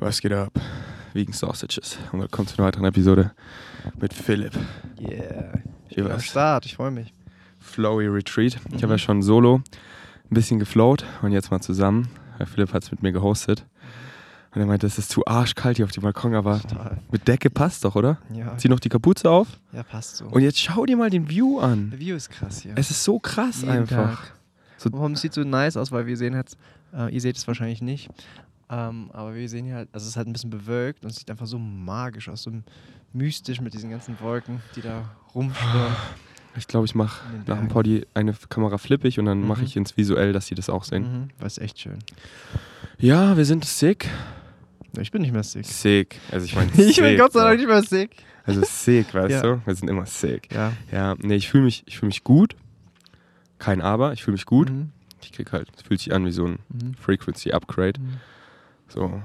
Was geht ab? Vegan Sausages. Und willkommen zu einer weiteren Episode mit Philipp. Yeah. Ich bin am? Start, ich freue mich. Flowy Retreat. Ich habe Mhm. ja schon solo ein bisschen geflowt und jetzt mal zusammen. Weil Philipp hat es mit mir gehostet. Und er meinte, es ist zu arschkalt hier auf dem Balkon, aber Total. mit Decke passt doch, oder? Ja, Zieh noch die Kapuze auf. ja passt so. Und jetzt schau dir mal den View an. Der View ist krass hier. Es ist so krass Jeden einfach. Tag. So- Warum sieht so nice aus? Weil wir sehen jetzt, äh, ihr seht es wahrscheinlich nicht, ähm, aber wir sehen hier halt, also es ist halt ein bisschen bewölkt und es sieht einfach so magisch aus, so mystisch mit diesen ganzen Wolken, die da rumschwirren. Ich glaube, ich mache nach dem. Poddy eine Kamera flippig und dann mache Mhm. ich ins Visuell, dass sie das auch sehen. Mhm, das ist echt schön. Ja, wir sind sick. Ich bin nicht mehr sick. Sick. Also ich meine, Ich bin Gott sei. Dank nicht mehr sick. Also sick, weißt Ja. du? Wir sind immer sick. Ja. Ja, nee, ich fühle mich, ich fühl mich gut. Kein Aber, ich fühle mich gut. Mhm. Ich krieg halt, es fühlt sich an wie so ein. Frequency Upgrade. Mhm. So.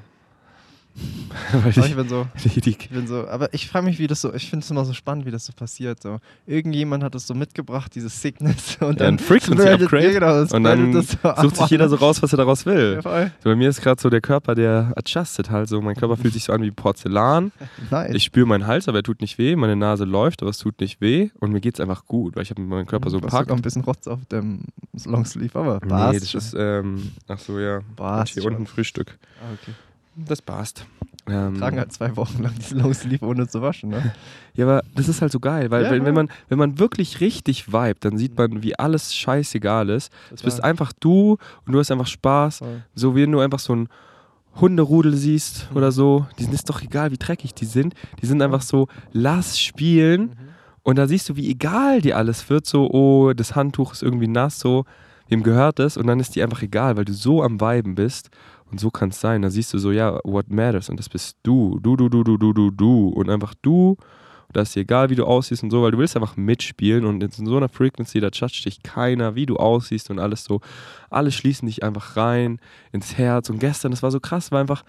Weil Aber ich ich, bin so, Ich bin so, aber ich frage mich, wie das so, ich finde es immer so spannend, wie das so passiert. So. Irgendjemand hat das so mitgebracht, dieses Sickness. Und Ja, ein dann Frequency spreadet- Upgrade. Ja, genau, und dann so sucht sich jeder so raus, was er daraus will. Ja. So, bei mir ist gerade so der Körper, der adjusted halt so. Mein Körper fühlt sich so an wie Porzellan. Nice. Ich spüre meinen Hals, aber er tut nicht weh. Meine Nase läuft, aber es tut nicht weh. Und mir geht's einfach gut, weil ich habe meinen Körper so Du hast packt. ein bisschen Rotz auf dem Longsleeve, aber Nee, das ist, ähm, ach so, ja. Hier unten Frühstück. Ah, okay. Das passt. Ähm, Tragen halt zwei Wochen lang diesen Longsleeve ohne zu waschen, ne? Ja, aber das ist halt so geil, weil Ja, wenn, wenn, man, wenn man wirklich richtig vibet, dann sieht man, wie alles scheißegal ist. Es bist einfach du und du hast einfach Spaß. Voll. So wie wenn du einfach so ein Hunderudel siehst Mhm. oder so, die ist doch egal, wie dreckig die sind. Die sind einfach so, lass spielen. Mhm. Und da siehst du, wie egal dir alles wird. So, oh, das Handtuch ist irgendwie nass, so, wem gehört es? Und dann ist die einfach egal, weil du so am Viben bist. Und so kann es sein. Da siehst du so, ja, what matters? Und das bist du. Du, du, du, du, du, du, du. Und einfach du. Und da ist dir egal, wie du aussiehst und so, weil du willst einfach mitspielen. Und in so einer Frequency, da judgt dich keiner, wie du aussiehst und alles so. Alle schließen dich einfach rein ins Herz. Und gestern, das war so krass, war einfach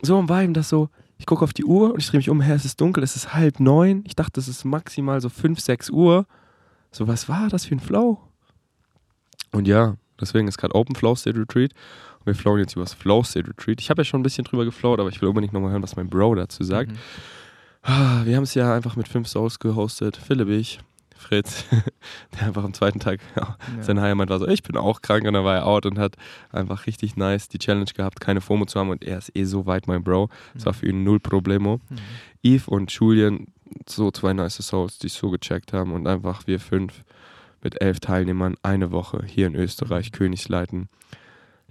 so am Viben, dass so, ich gucke auf die Uhr und ich drehe mich um, her, es ist dunkel, es ist halb neun. Ich dachte, es ist maximal so fünf, sechs Uhr. So, was war das für ein Flow? Und ja, deswegen ist gerade Open Flow State Retreat. Wir flowen jetzt über das Flow State Retreat. Ich habe ja schon ein bisschen drüber geflowt, aber ich will unbedingt nochmal hören, was mein Bro dazu sagt. Mhm. Ah, Wir haben es ja einfach mit fünf Souls gehostet. Philipp, ich, Fritz, der einfach am zweiten Tag ja, sein Heimat war so, ich bin auch krank und dann war er out und hat einfach richtig nice die Challenge gehabt, keine FOMO zu haben und er ist eh so weit, mein Bro. Es war für ihn null Problemo. Mhm. Eve und Julian, so zwei nice Souls, die so gecheckt haben und einfach wir fünf mit elf Teilnehmern eine Woche hier in Österreich, Königsleiten.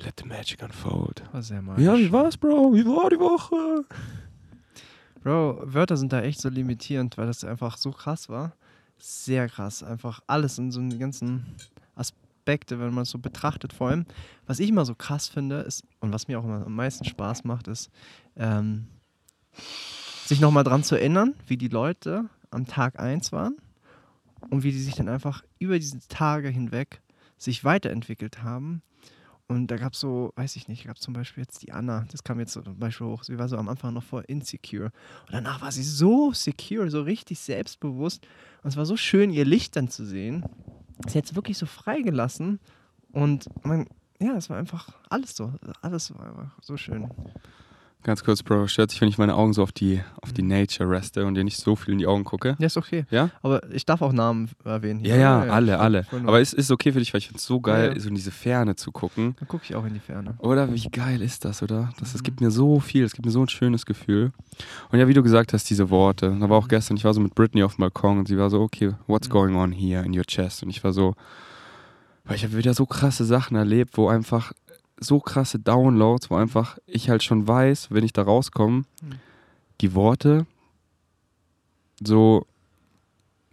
Let the magic unfold. War sehr magisch. Ja, wie war's, Bro? Wie war die Woche? Bro, Wörter sind da echt so limitierend, weil das einfach so krass war. Sehr krass. Einfach alles in so den ganzen Aspekte, wenn man es so betrachtet. Vor allem, was ich immer so krass finde, ist, und was mir auch immer am meisten Spaß macht, ist, ähm, sich nochmal dran zu erinnern, wie die Leute am Tag 1 waren und wie die sich dann einfach über diese Tage hinweg sich weiterentwickelt haben. Und da gab es so, weiß ich nicht, gab zum Beispiel jetzt die Anna, das kam jetzt zum Beispiel hoch, sie war so am Anfang noch voll insecure. Und danach war sie so secure, so richtig selbstbewusst. Und es war so schön, ihr Licht dann zu sehen. Sie hat es wirklich so freigelassen. Und man, ja, es war einfach alles so. Alles war einfach so schön. Ganz kurz, Bro, stört sich, wenn ich meine Augen so auf die, auf die Nature reste und dir nicht so viel in die Augen gucke? Ja, ist okay. Ja? Aber ich darf auch Namen erwähnen. Ja, ja, alle, alle. nur- Aber es ist okay für dich, weil ich finde es so geil, Ja, ja. so in diese Ferne zu gucken. Dann gucke ich auch in die Ferne. Oder wie geil ist das, oder? Das, es Mhm. gibt mir so viel, es gibt mir so ein schönes Gefühl. Und ja, wie du gesagt hast, diese Worte. Da war auch Mhm. gestern, ich war so mit Britney auf dem Balkon und sie war so, okay, what's Mhm. going on here in your chest? Und ich war so, weil ich habe wieder so krasse Sachen erlebt, wo einfach so krasse Downloads, wo einfach ich halt schon weiß, wenn ich da rauskomme, Mhm. die Worte so,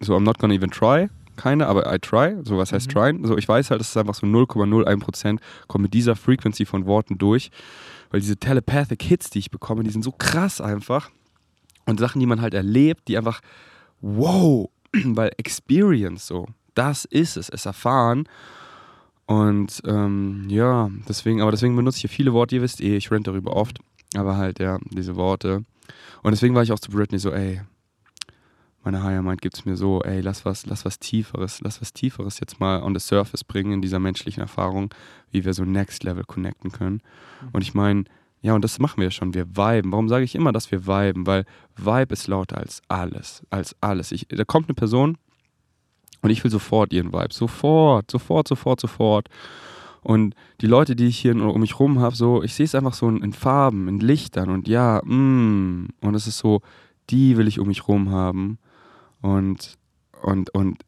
so I'm not gonna even try, keine, aber I try, so was heißt Mhm. tryen, so ich weiß halt, es ist einfach so 0,01% kommt mit dieser Frequency von Worten durch, weil diese telepathic Hits, die ich bekomme, die sind so krass einfach und Sachen, die man halt erlebt, die einfach wow, weil Experience so, das ist es, es erfahren und ähm, ja, deswegen, aber deswegen benutze ich hier viele Worte, ihr wisst eh, ich rent darüber oft, aber halt ja, diese Worte und deswegen war ich auch zu Britney so, ey, meine Higher Mind gibt es mir so, ey, lass was, lass was Tieferes, lass was Tieferes jetzt mal on the surface bringen in dieser menschlichen Erfahrung, wie wir so next level connecten können. Und ich meine, ja, und das machen wir schon. Wir viben. Warum sage ich immer, dass wir viben? Weil Vibe ist lauter als alles. Als alles. Ich, da kommt eine Person und ich will sofort ihren Vibe. Sofort, sofort, sofort, sofort. Und die Leute, die ich hier um mich rum habe, so, ich sehe es einfach so in, Farben, in Lichtern und ja, mm, und es ist so, die will ich um mich rum haben. Und, und, und,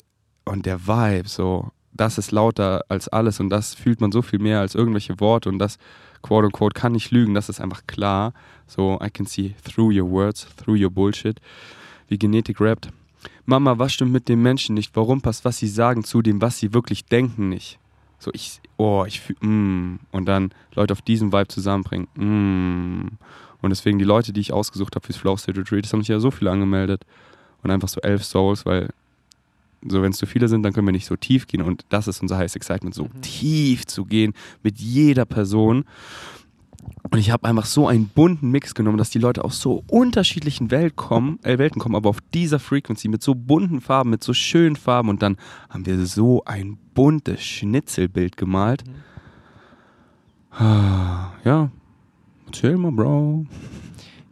und der Vibe, so, das ist lauter als alles und das fühlt man so viel mehr als irgendwelche Worte und das quote unquote, kann nicht lügen, das ist einfach klar. So, I can see through your words, through your bullshit. Wie Genetik rappt. Mama, was stimmt mit den Menschen nicht? Warum passt, was sie sagen, zu dem, was sie wirklich denken, nicht? So, ich, oh, ich fühle, mm. Und dann Leute auf diesen Vibe zusammenbringen, mm. Und deswegen die Leute, die ich ausgesucht habe fürs Flow State Retreat, das haben sich ja so viele angemeldet. Und einfach so elf Souls, weil so, wenn es zu viele sind, dann können wir nicht so tief gehen. Und das ist unser Highest Excitement, so mhm. tief zu gehen mit jeder Person. Und ich habe einfach so einen bunten Mix genommen, dass die Leute aus so unterschiedlichen Welt kommen, äh, Welten kommen, aber auf dieser Frequency mit so bunten Farben, mit so schönen Farben. Und dann haben wir so ein buntes Schnitzelbild gemalt. Ah, ja, erzähl mal, Bro.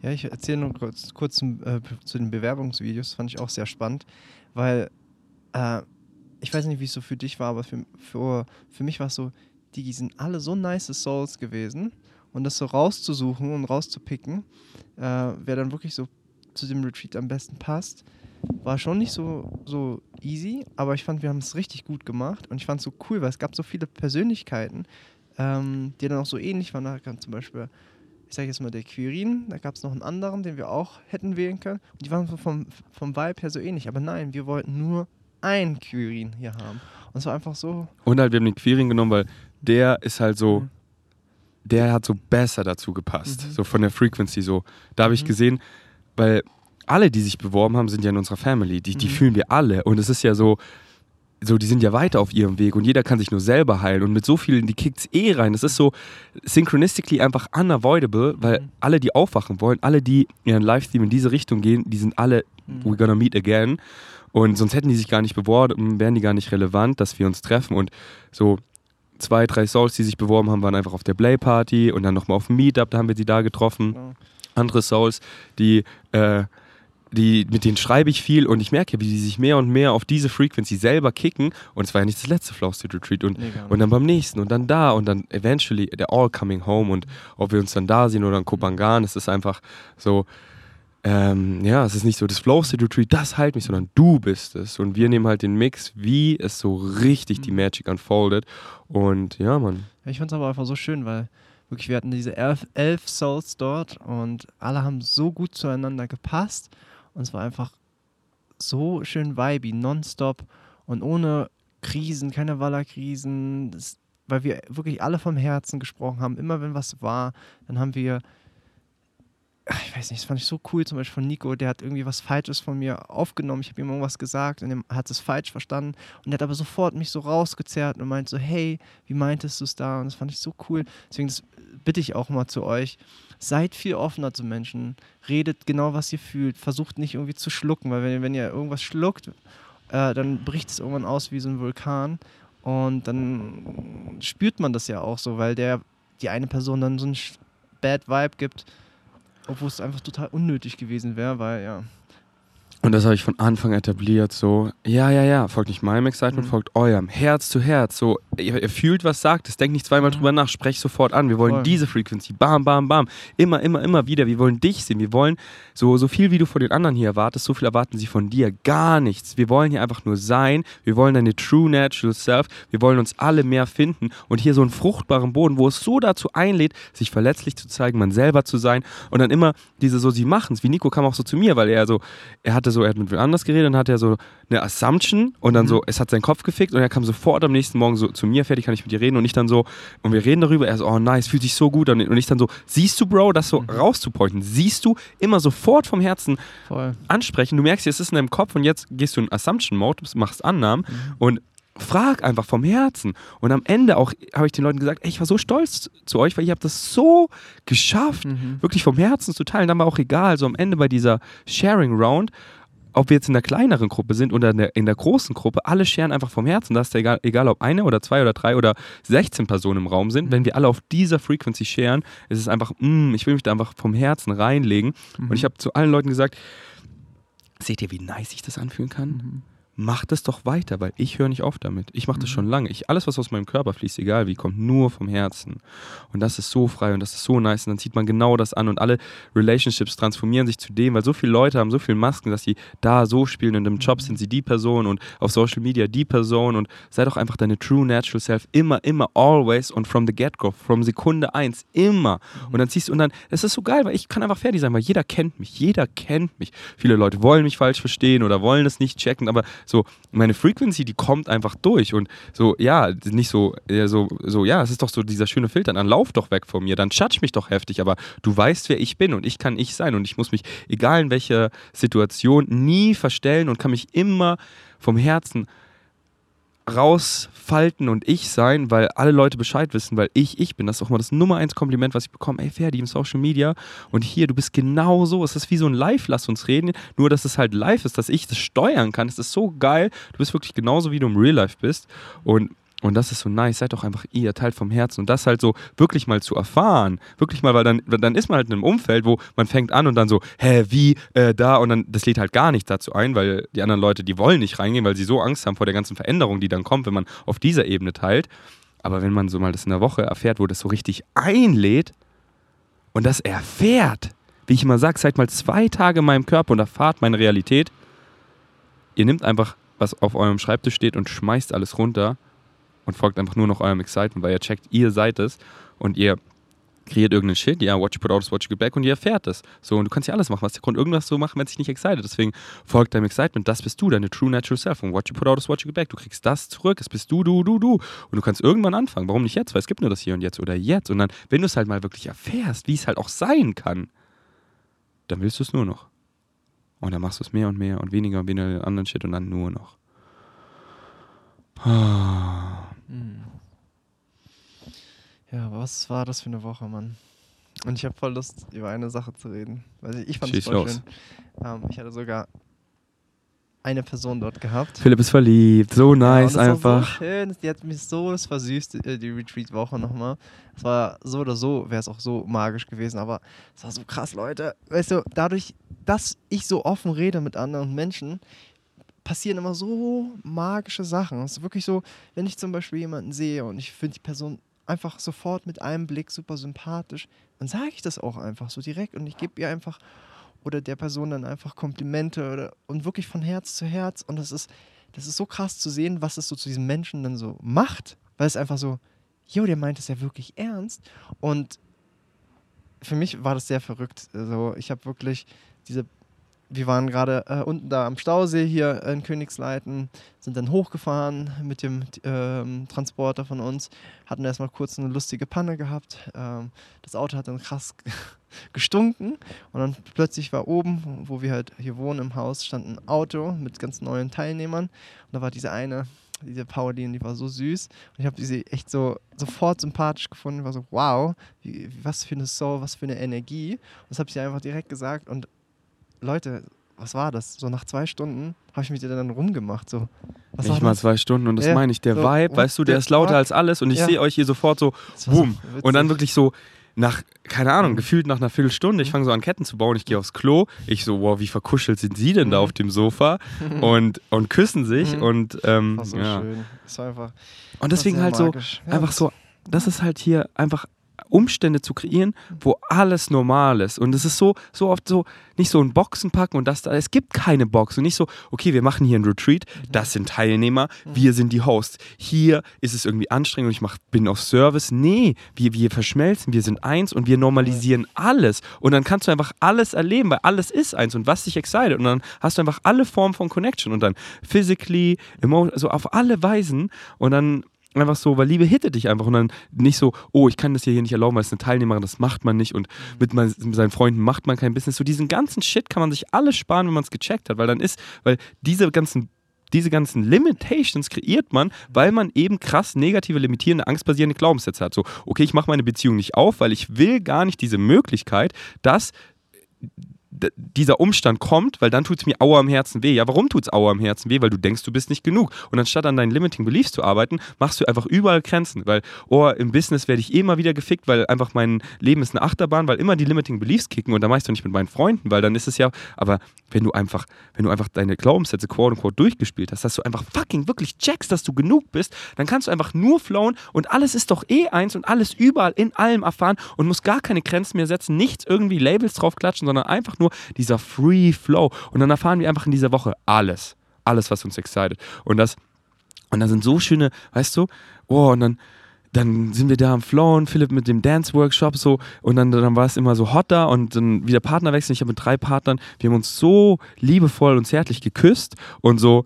Ja, ich erzähle nur kurz, kurz äh, zu den Bewerbungsvideos. Fand ich auch sehr spannend, weil äh, ich weiß nicht, wie es so für dich war, aber für, für, für mich war es so, die sind alle so nice Souls gewesen. Und das so rauszusuchen und rauszupicken, äh, wer dann wirklich so zu dem Retreat am besten passt, war schon nicht so, so easy, aber ich fand, wir haben es richtig gut gemacht und ich fand es so cool, weil es gab so viele Persönlichkeiten, ähm, die dann auch so ähnlich waren. Da kam zum Beispiel, ich sage jetzt mal der Quirin, da gab es noch einen anderen, den wir auch hätten wählen können. Und die waren so vom, vom Vibe her so ähnlich, aber nein, wir wollten nur ein Quirin hier haben. Und es war einfach so. Und halt, wir haben den Quirin genommen, weil der ist halt so, mhm. Der hat so besser dazu gepasst. Mhm. So von der Frequency so. Da habe ich mhm. gesehen, weil alle, die sich beworben haben, sind ja in unserer Family. Die, die mhm. fühlen wir alle. Und es ist ja so, so, die sind ja weiter auf ihrem Weg und jeder kann sich nur selber heilen und mit so vielen, die kickt es eh rein. Das ist so synchronistically einfach unavoidable, weil mhm. alle, die aufwachen wollen, alle, die ihren Livestream in diese Richtung gehen, die sind alle, mhm. we're gonna meet again. Und sonst hätten die sich gar nicht beworben, wären die gar nicht relevant, dass wir uns treffen. Und so zwei, drei Souls, die sich beworben haben, waren einfach auf der Play Party und dann nochmal auf dem Meetup, da haben wir sie da getroffen. Ja. Andere Souls, die, äh, die, mit denen schreibe ich viel und ich merke, wie die sich mehr und mehr auf diese Frequency selber kicken. Und es war ja nicht das letzte Flow State Retreat. Und, nee, und dann beim nächsten und dann da und dann eventually, they're all coming home. Und ob wir uns dann da sehen oder in Kopangan, es ist einfach so, ähm, ja, es ist nicht so das Flow State Retreat, das halt mich, sondern du bist es. Und wir nehmen halt den Mix, wie es so richtig die mhm. Magic unfoldet. Und ja, Mann. Ich fand es aber einfach so schön, weil wirklich wir hatten diese elf, elf Souls dort und alle haben so gut zueinander gepasst. Und es war einfach so schön vibey, nonstop und ohne Krisen, keine Wallerkrisen, weil wir wirklich alle vom Herzen gesprochen haben. Immer wenn was war, dann haben wir ich weiß nicht, das fand ich so cool, zum Beispiel von Nico, der hat irgendwie was Falsches von mir aufgenommen. Ich habe ihm irgendwas gesagt und er hat es falsch verstanden. Und er hat aber sofort mich so rausgezerrt und meint so, hey, wie meintest du es da? Und das fand ich so cool. Deswegen bitte ich auch mal zu euch. Seid viel offener zu Menschen. Redet genau, was ihr fühlt. Versucht nicht irgendwie zu schlucken, weil wenn, wenn ihr irgendwas schluckt, äh, dann bricht es irgendwann aus wie so ein Vulkan. Und dann spürt man das ja auch so, weil der die eine Person dann so ein Bad Vibe gibt obwohl es einfach total unnötig gewesen wäre, weil ja. Und das habe ich von Anfang etabliert, so, ja, ja, ja, folgt nicht meinem Excitement, mhm. folgt eurem, Herz zu Herz, so, ihr, ihr fühlt, was sagt es, denkt nicht zweimal mhm. drüber nach, sprecht sofort an, wir wollen Voll. diese Frequency, bam, bam, bam, immer, immer, immer wieder, wir wollen dich sehen, wir wollen so, so viel, wie du von den anderen hier erwartest, so viel erwarten sie von dir, gar nichts, wir wollen hier einfach nur sein, wir wollen deine true natural self, wir wollen uns alle mehr finden und hier so einen fruchtbaren Boden, wo es so dazu einlädt, sich verletzlich zu zeigen, man selber zu sein und dann immer diese so, sie machen es, wie Nico kam auch so zu mir, weil er so, er hatte hatte so, er hat mit wem anders geredet und hatte er so eine Assumption und dann mhm. so, es hat seinen Kopf gefickt und er kam sofort am nächsten Morgen so zu mir, fertig, kann ich mit dir reden und ich dann so, und wir reden darüber, er so, oh nice, fühlt sich so gut an und ich dann so, siehst du, Bro, das so mhm. rauszupointen, siehst du, immer sofort vom Herzen Voll. ansprechen, du merkst, es ist in deinem Kopf und jetzt gehst du in Assumption-Mode, machst Annahmen mhm. und frag einfach vom Herzen. Und am Ende auch habe ich den Leuten gesagt, ey, ich war so stolz zu euch, weil ihr habt das so geschafft, mhm. wirklich vom Herzen zu teilen. Dann war auch egal, so am Ende bei dieser Sharing Round ob wir jetzt in der kleineren Gruppe sind oder in der, in der großen Gruppe, alle scheren einfach vom Herzen. Da ist egal, egal, ob eine oder zwei oder drei oder 16 Personen im Raum sind. Mhm. Wenn wir alle auf dieser Frequency scheren, ist es einfach, mm, ich will mich da einfach vom Herzen reinlegen. Mhm. Und ich habe zu allen Leuten gesagt, seht ihr, wie nice sich das anfühlen kann? Mhm. Macht es doch weiter, weil ich höre nicht auf damit. Ich mache das Mhm. schon lange. Ich, alles, was aus meinem Körper fließt, egal wie, kommt nur vom Herzen. Und das ist so frei und das ist so nice. Und dann zieht man genau das an und alle Relationships transformieren sich zu dem, weil so viele Leute haben so viele Masken, dass sie da so spielen und im Job sind sie die Person und auf Social Media die Person und sei doch einfach deine true natural self immer, immer, always und from the get-go, from Sekunde eins, immer. Und dann ziehst du und dann, es ist so geil, weil ich kann einfach fertig sein, weil jeder kennt mich, jeder kennt mich. Viele Leute wollen mich falsch verstehen oder wollen es nicht checken, aber so meine Frequency, die kommt einfach durch und so, ja, nicht so, ja, so, so, ja, es ist doch so dieser schöne Filter, dann lauf doch weg von mir, dann judge mich doch heftig, aber du weißt, wer ich bin und ich kann ich sein und ich muss mich, egal in welcher Situation, nie verstellen und kann mich immer vom Herzen rausfalten und ich sein, weil alle Leute Bescheid wissen, weil ich ich bin. Das ist auch mal das Nummer eins Kompliment, was ich bekomme. Ey, Ferdi im Social Media und hier, du bist genau so. Es ist wie so ein Live, lass uns reden. Nur, dass es halt live ist, dass ich das steuern kann. Es ist so geil. Du bist wirklich genauso, wie du im Real Life bist. Und und das ist so nice, seid doch einfach ihr, Teil vom Herzen. Und das halt so wirklich mal zu erfahren. Wirklich mal, weil dann, dann ist man halt in einem Umfeld, wo man fängt an und dann so, hä, wie, äh, da. Und dann, das lädt halt gar nicht dazu ein, weil die anderen Leute, die wollen nicht reingehen, weil sie so Angst haben vor der ganzen Veränderung, die dann kommt, wenn man auf dieser Ebene teilt. Aber wenn man so mal das in der Woche erfährt, wo das so richtig einlädt und das erfährt, wie ich immer sage, seid mal zwei Tage in meinem Körper und erfahrt meine Realität. Ihr nehmt einfach, was auf eurem Schreibtisch steht und schmeißt alles runter und folgt einfach nur noch eurem Excitement, weil ihr checkt, ihr seid es und ihr kreiert irgendeinen Shit, ja, watch you put out is watch you get back und ihr erfährt es. So, und du kannst ja alles machen, was der Grund irgendwas so machen, wenn es dich nicht excited. Deswegen folgt deinem Excitement, das bist du, deine true natural self. Und what you put out is what you get back. Du kriegst das zurück, es bist du, du, du, du. Und du kannst irgendwann anfangen. Warum nicht jetzt? Weil es gibt nur das hier und jetzt oder jetzt. Und dann, wenn du es halt mal wirklich erfährst, wie es halt auch sein kann, dann willst du es nur noch. Und dann machst du es mehr und mehr und weniger und weniger anderen Shit und dann nur noch. Mhm. Ja, was war das für eine Woche, Mann? Und ich habe voll Lust, über eine Sache zu reden. Weil ich fand es voll los. schön. Ähm, ich hatte sogar eine Person dort gehabt. Philipp ist verliebt, so nice ja, und das War einfach. so schön. Die hat mich so versüßt, äh, die Retreat-Woche nochmal. Es war so oder so, wäre es auch so magisch gewesen, aber es war so krass, Leute. Weißt du, dadurch, dass ich so offen rede mit anderen Menschen, passieren immer so magische Sachen. Es ist wirklich so, wenn ich zum Beispiel jemanden sehe und ich finde die Person einfach sofort mit einem Blick super sympathisch, dann sage ich das auch einfach so direkt und ich gebe ihr einfach oder der Person dann einfach Komplimente oder, und wirklich von Herz zu Herz. Und das ist, das ist so krass zu sehen, was es so zu diesem Menschen dann so macht, weil es einfach so, jo, der meint es ja wirklich ernst. Und für mich war das sehr verrückt. Also ich habe wirklich diese, wir waren gerade äh, unten da am Stausee hier in Königsleiten, sind dann hochgefahren mit dem ähm, Transporter von uns, hatten erstmal kurz eine lustige Panne gehabt. Ähm, das Auto hat dann krass gestunken und dann plötzlich war oben, wo wir halt hier wohnen im Haus, stand ein Auto mit ganz neuen Teilnehmern und da war diese eine, diese Pauline, die war so süß und ich habe sie echt so sofort sympathisch gefunden, war so wow, wie, was für eine Soul, was für eine Energie und das habe ich einfach direkt gesagt und Leute, was war das? So nach zwei Stunden habe ich mit ihr dann rumgemacht, so. Was Nicht mal das? zwei Stunden und das Ja, meine ich. Der so, Vibe, weißt du, der der ist lauter Fuck. als alles und ich Ja. sehe euch hier sofort so, war so boom. Und dann wirklich so nach, keine Ahnung, Mhm. gefühlt nach einer Viertelstunde, ich fange so an Ketten zu bauen, ich gehe aufs Klo, ich so, wow, wie verkuschelt sind sie denn da Mhm. auf dem Sofa und, und küssen sich Mhm. und ähm, Das war so ja. schön. Das war einfach. Und deswegen halt so, magisch. Ja, einfach so, das ist halt hier einfach Umstände zu kreieren, wo alles normal ist. Und es ist so, so oft so, nicht so ein Boxen packen und das da. Es gibt keine Box und nicht so, okay, wir machen hier ein Retreat, das sind Teilnehmer, wir sind die Hosts. Hier ist es irgendwie anstrengend und ich mach, bin auf Service. Nee, wir, wir verschmelzen, wir sind eins und wir normalisieren alles. Und dann kannst du einfach alles erleben, weil alles ist eins und was dich excited. Und dann hast du einfach alle Formen von Connection und dann physically, emotional, also auf alle Weisen. Und dann einfach so, weil Liebe hittet dich einfach und dann nicht so, oh, ich kann das hier nicht erlauben, weil es eine Teilnehmerin, das macht man nicht und mit, mein, mit seinen Freunden macht man kein Business. So diesen ganzen Shit kann man sich alles sparen, wenn man es gecheckt hat, weil dann ist, weil diese ganzen diese ganzen Limitations kreiert man, weil man eben krass negative, limitierende, angstbasierende Glaubenssätze hat. So, okay, ich mache meine Beziehung nicht auf, weil ich will gar nicht diese Möglichkeit, dass dieser Umstand kommt, weil dann tut es mir Aua am Herzen weh. Ja, warum tut es Aua am Herzen weh? Weil du denkst, du bist nicht genug. Und anstatt an deinen Limiting Beliefs zu arbeiten, machst du einfach überall Grenzen. Weil, oh, im Business werde ich eh mal wieder gefickt, weil einfach mein Leben ist eine Achterbahn, weil immer die Limiting Beliefs kicken und da machst du nicht mit meinen Freunden, weil dann ist es ja, aber wenn du einfach, wenn du einfach deine Glaubenssätze quote unquote durchgespielt hast, dass du einfach fucking wirklich checkst, dass du genug bist, dann kannst du einfach nur flowen und alles ist doch eh eins und alles überall in allem erfahren und musst gar keine Grenzen mehr setzen, nichts irgendwie Labels drauf klatschen, sondern einfach nur dieser Free Flow. Und dann erfahren wir einfach in dieser Woche alles. Alles, was uns excited. Und das, und dann sind so schöne, weißt du, oh, und dann, dann sind wir da am Flown, Philipp mit dem Dance-Workshop so und dann, dann war es immer so hot da und dann wieder Partnerwechsel. Ich habe mit drei Partnern, wir haben uns so liebevoll und zärtlich geküsst und so,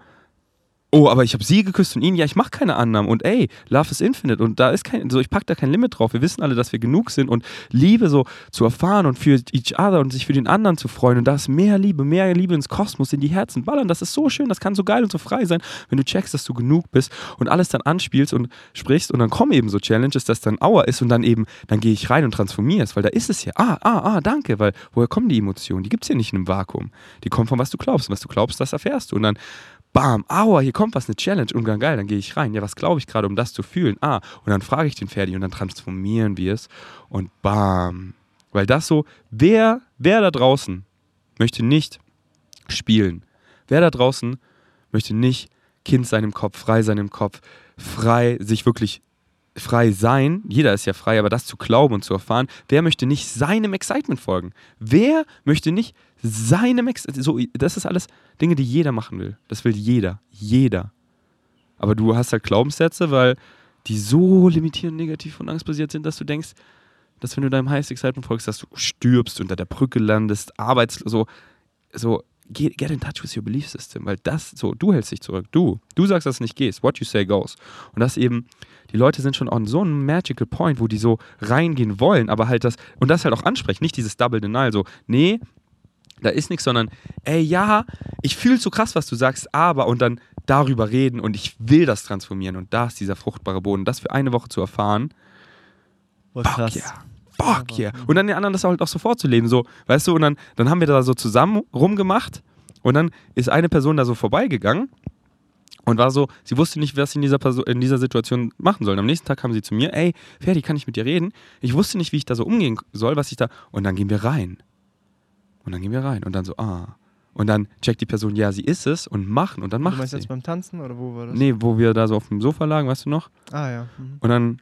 oh, aber ich habe sie geküsst und ihn, ja, ich mache keine Annahmen und ey, Love is Infinite und da ist kein, so ich packe da kein Limit drauf. Wir wissen alle, dass wir genug sind und Liebe so zu erfahren und für each other und sich für den anderen zu freuen und da ist mehr Liebe, mehr Liebe ins Kosmos, in die Herzen ballern. Das ist so schön, das kann so geil und so frei sein, wenn du checkst, dass du genug bist und alles dann anspielst und sprichst und dann kommen eben so Challenges, dass dann Aua ist und dann eben, dann gehe ich rein und transformiere es, weil da ist es ja. Ah, ah, ah, danke, weil woher kommen die Emotionen? Die gibt es ja nicht in einem Vakuum. Die kommen von was du glaubst. Und was du glaubst, das erfährst du. Und dann bam, aua, hier kommt was, eine Challenge, und dann geil, dann gehe ich rein. Ja, was glaube ich gerade, um das zu fühlen? Ah, und dann frage ich den Ferdi und dann transformieren wir es und bam. Weil das so, wer, wer da draußen möchte nicht spielen? Wer da draußen möchte nicht Kind sein im Kopf, frei sein im Kopf, frei sich wirklich frei sein, jeder ist ja frei, aber das zu glauben und zu erfahren, wer möchte nicht seinem Excitement folgen? Wer möchte nicht seinem Excitement, so, das ist alles Dinge, die jeder machen will. Das will jeder, jeder. Aber du hast halt Glaubenssätze, weil die so limitierend, negativ und angstbasiert sind, dass du denkst, dass wenn du deinem Highest Excitement folgst, dass du stirbst, unter der Brücke landest, arbeitslos, so, so, get, get in touch with your belief system, weil das, so, du hältst dich zurück, du, du sagst, dass es nicht gehst, what you say goes. Und das eben, die Leute sind schon on so einem magical point, wo die so reingehen wollen, aber halt das, und das halt auch ansprechen, nicht dieses Double Denial, so, nee, da ist nichts, sondern, ey, ja, ich fühle so krass, was du sagst, aber und dann darüber reden und ich will das transformieren und da ist dieser fruchtbare Boden. Das für eine Woche zu erfahren, fuck krass. yeah, fuck yeah. Und dann den anderen das halt auch so vorzuleben, so, weißt du, und dann, dann haben wir da so zusammen rumgemacht und dann ist eine Person da so vorbeigegangen und war so, sie wusste nicht, was sie in dieser, Perso in dieser Situation machen soll. Und am nächsten Tag kam sie zu mir, ey, Ferdi, kann ich mit dir reden? Ich wusste nicht, wie ich da so umgehen soll, was ich da, und dann gehen wir rein. Und dann gehen wir rein und dann so, ah. Und dann checkt die Person, ja, sie ist es und machen und dann Du macht meinst sie. jetzt beim Tanzen oder wo war das? Nee, wo wir da so auf dem Sofa lagen, weißt du noch? Ah ja. Mhm. Und dann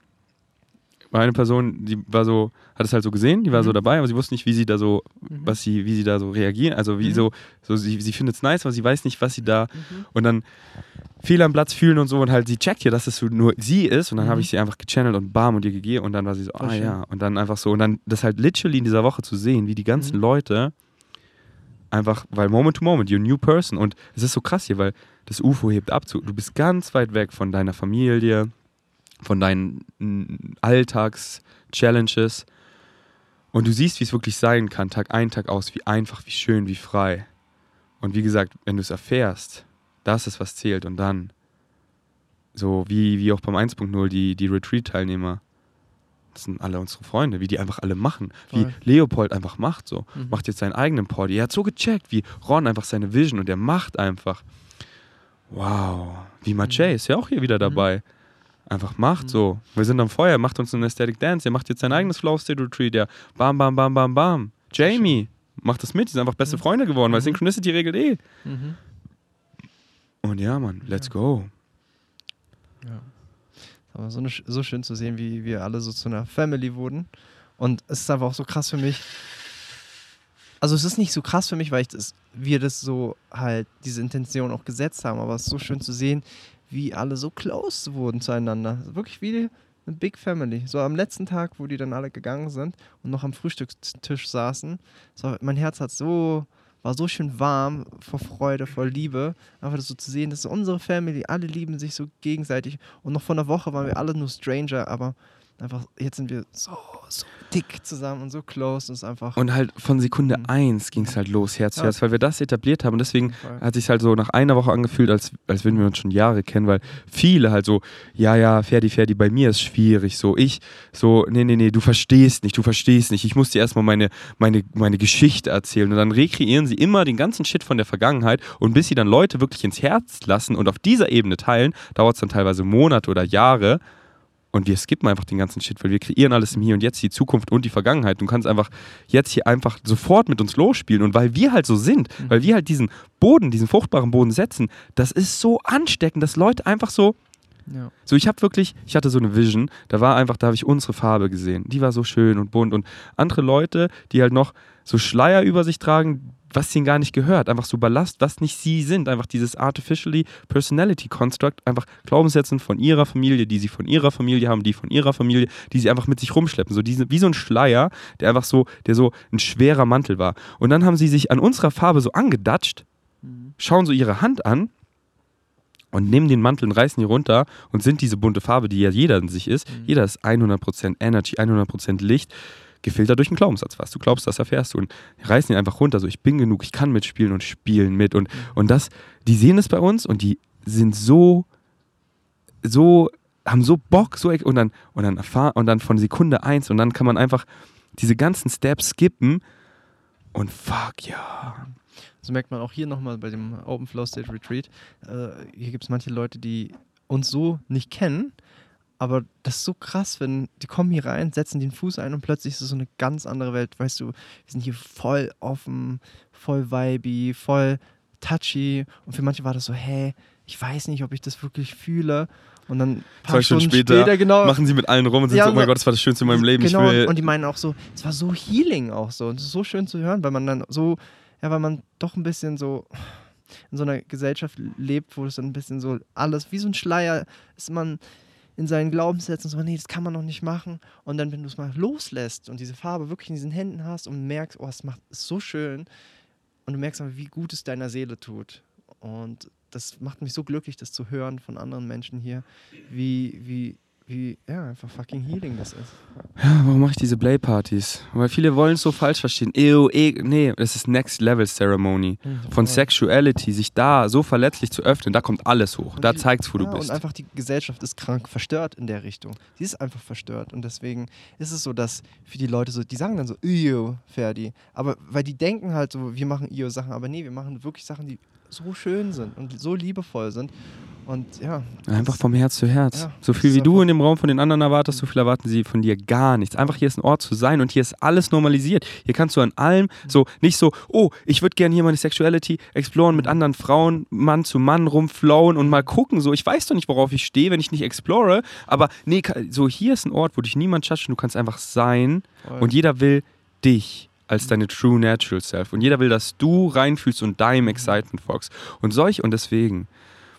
war eine Person, die war so, hat es halt so gesehen, die war so Mhm. dabei, aber sie wusste nicht, wie sie da so, Mhm. was sie, wie sie da so reagieren. Also wie Mhm. so, so sie, sie findet es nice, aber sie weiß nicht, was sie da. Mhm. Und dann viel am Platz fühlen und so und halt sie checkt hier, dass es so nur sie ist und dann Mhm. habe ich sie einfach gechannelt und bam und ihr gegeben und dann war sie so, Voll ah schön. ja. Und dann einfach so und dann das halt literally in dieser Woche zu sehen, wie die ganzen Mhm. Leute einfach, weil Moment to Moment, you're a new person und es ist so krass hier, weil das UFO hebt ab, zu, du bist ganz weit weg von deiner Familie, von deinen Alltags-Challenges und du siehst, wie es wirklich sein kann, Tag ein, Tag aus, wie einfach, wie schön, wie frei. Und wie gesagt, wenn du es erfährst, das ist, was zählt. Und dann, so wie, wie auch beim 1.0, die, die Retreat-Teilnehmer, das sind alle unsere Freunde, wie die einfach alle machen. Wie Voll. Leopold einfach macht so. Mhm. Macht jetzt seinen eigenen Party. Er hat so gecheckt, wie Ron einfach seine Vision und er macht einfach. Wow. Wie Machay ist ja auch hier wieder dabei. Einfach macht Mhm. so. Wir sind am Feuer, macht uns einen Aesthetic Dance. Er macht jetzt sein eigenes Flow State Retreat. Der bam, bam, bam, bam, bam. Jamie macht das mit. Die sind einfach beste Mhm. Freunde geworden, weil Mhm. Synchronicity regelt eh. Mhm. Und ja, Mann, let's go. Ja. Aber so, eine, so schön zu sehen, wie wir alle so zu einer Family wurden. Und es ist einfach auch so krass für mich. Also es ist nicht so krass für mich, weil ich das, wir das so halt, diese Intention auch gesetzt haben, aber es ist so schön zu sehen, wie alle so close wurden zueinander. Wirklich wie eine Big Family. So am letzten Tag, wo die dann alle gegangen sind und noch am Frühstückstisch saßen, so, mein Herz hat so, war so schön warm vor Freude, vor Liebe. Einfach das so zu sehen, das ist unsere Family, alle lieben sich so gegenseitig. Und noch vor einer Woche waren wir alle nur Stranger, aber einfach, jetzt sind wir so, so dick zusammen und so close und ist einfach. Und halt von Sekunde Mhm. eins ging es halt los, Herz zu Ja. Herz, weil wir das etabliert haben. Und deswegen hat sich halt so nach einer Woche angefühlt, als, als würden wir uns schon Jahre kennen, weil viele halt so, ja, ja, Ferdi, Ferdi, bei mir ist schwierig. So, ich, so, nee, nee, nee, du verstehst nicht, du verstehst nicht. Ich muss dir erstmal meine, meine, meine Geschichte erzählen. Und dann rekreieren sie immer den ganzen Shit von der Vergangenheit. Und bis sie dann Leute wirklich ins Herz lassen und auf dieser Ebene teilen, dauert es dann teilweise Monate oder Jahre. Und wir skippen einfach den ganzen Shit, weil wir kreieren alles im Hier und Jetzt, die Zukunft und die Vergangenheit. Du kannst einfach jetzt hier einfach sofort mit uns losspielen. Und weil wir halt so sind, weil wir halt diesen Boden, diesen fruchtbaren Boden setzen, das ist so ansteckend, dass Leute einfach so. Ja. So, ich habe wirklich, ich hatte so eine Vision, da war einfach, da habe ich unsere Farbe gesehen. Die war so schön und bunt. Und andere Leute, die halt noch so Schleier über sich tragen, was ihnen gar nicht gehört. Einfach so Ballast, was nicht sie sind. Einfach dieses Artificially Personality Construct, einfach Glaubenssätze von ihrer Familie, die sie von ihrer Familie haben, die von ihrer Familie, die sie einfach mit sich rumschleppen. So diese, wie so ein Schleier, der einfach so, der so ein schwerer Mantel war. Und dann haben sie sich an unserer Farbe so angedatscht, schauen so ihre Hand an und nehmen den Mantel und reißen ihn runter und sind diese bunte Farbe, die ja jeder in sich ist. Mhm. Jeder ist 100% Energy, 100% Licht, gefiltert durch einen Glaubenssatz. Was du glaubst, das erfährst du. Und die reißen ihn einfach runter, so ich bin genug, ich kann mitspielen und spielen mit. Und, und das, die sehen es bei uns und die sind so, so, haben so Bock, so und dann, und dann erfahren, und dann von Sekunde eins und dann kann man einfach diese ganzen Steps skippen und fuck ja. Das merkt man auch hier nochmal bei dem Open Flow State Retreat. Äh, hier gibt es manche Leute, die uns so nicht kennen, aber das ist so krass, wenn die kommen hier rein, setzen den Fuß ein und plötzlich ist es so eine ganz andere Welt. Weißt du, wir sind hier voll offen, voll vibey, voll touchy und für manche war das so, hey, ich weiß nicht, ob ich das wirklich fühle. Und dann paar Zwei Stunden Stunden später später, genau, Machen sie mit allen rum und sind Ja, so, oh mein Gott, das war das Schönste in meinem Leben. Genau, und die meinen auch so, es war so healing auch so. Und es ist so schön zu hören, weil man dann so, ja, weil man doch ein bisschen so in so einer Gesellschaft lebt, wo es dann ein bisschen so alles, wie so ein Schleier, ist man in seinen Glaubenssätzen so, nee, das kann man noch nicht machen. Und dann, wenn du es mal loslässt und diese Farbe wirklich in diesen Händen hast und merkst, oh, es macht es so schön und du merkst aber, wie gut es deiner Seele tut. Und das macht mich so glücklich, das zu hören von anderen Menschen hier, wie, wie, wie, ja, einfach fucking healing das ist. Ja, warum mache ich diese Play-Partys? Weil viele wollen es so falsch verstehen. Ew, eh, nee, es ist Next Level Ceremony. Von. Sexuality, sich da so verletzlich zu öffnen, da kommt alles hoch. Und Da zeigt's, wo du ja, bist. Und einfach die Gesellschaft ist krank verstört in der Richtung. Sie ist einfach verstört. Und deswegen ist es so, dass für die Leute so, die sagen dann so, Io, Ferdi. Aber weil die denken halt so, wir machen Io-Sachen. Aber nee, wir machen wirklich Sachen, die so schön sind und so liebevoll sind. Und ja. Einfach vom Herz zu Herz. Ja, so viel wie du in dem Raum von den anderen erwartest, so viel erwarten sie von dir gar nichts. Einfach hier ist ein Ort zu sein und hier ist alles normalisiert. Hier kannst du an allem so, nicht so, oh, ich würde gerne hier meine Sexuality exploren mit anderen Frauen, Mann zu Mann rumflowen und mal gucken. So, ich weiß doch nicht, worauf ich stehe, wenn ich nicht explore. Aber nee, so hier ist ein Ort, wo dich niemand judgt und du kannst einfach sein. Voll. Und jeder will dich als deine true natural self. Und jeder will, dass du reinfühlst und deinem Excitement folgst. Und solch, und deswegen,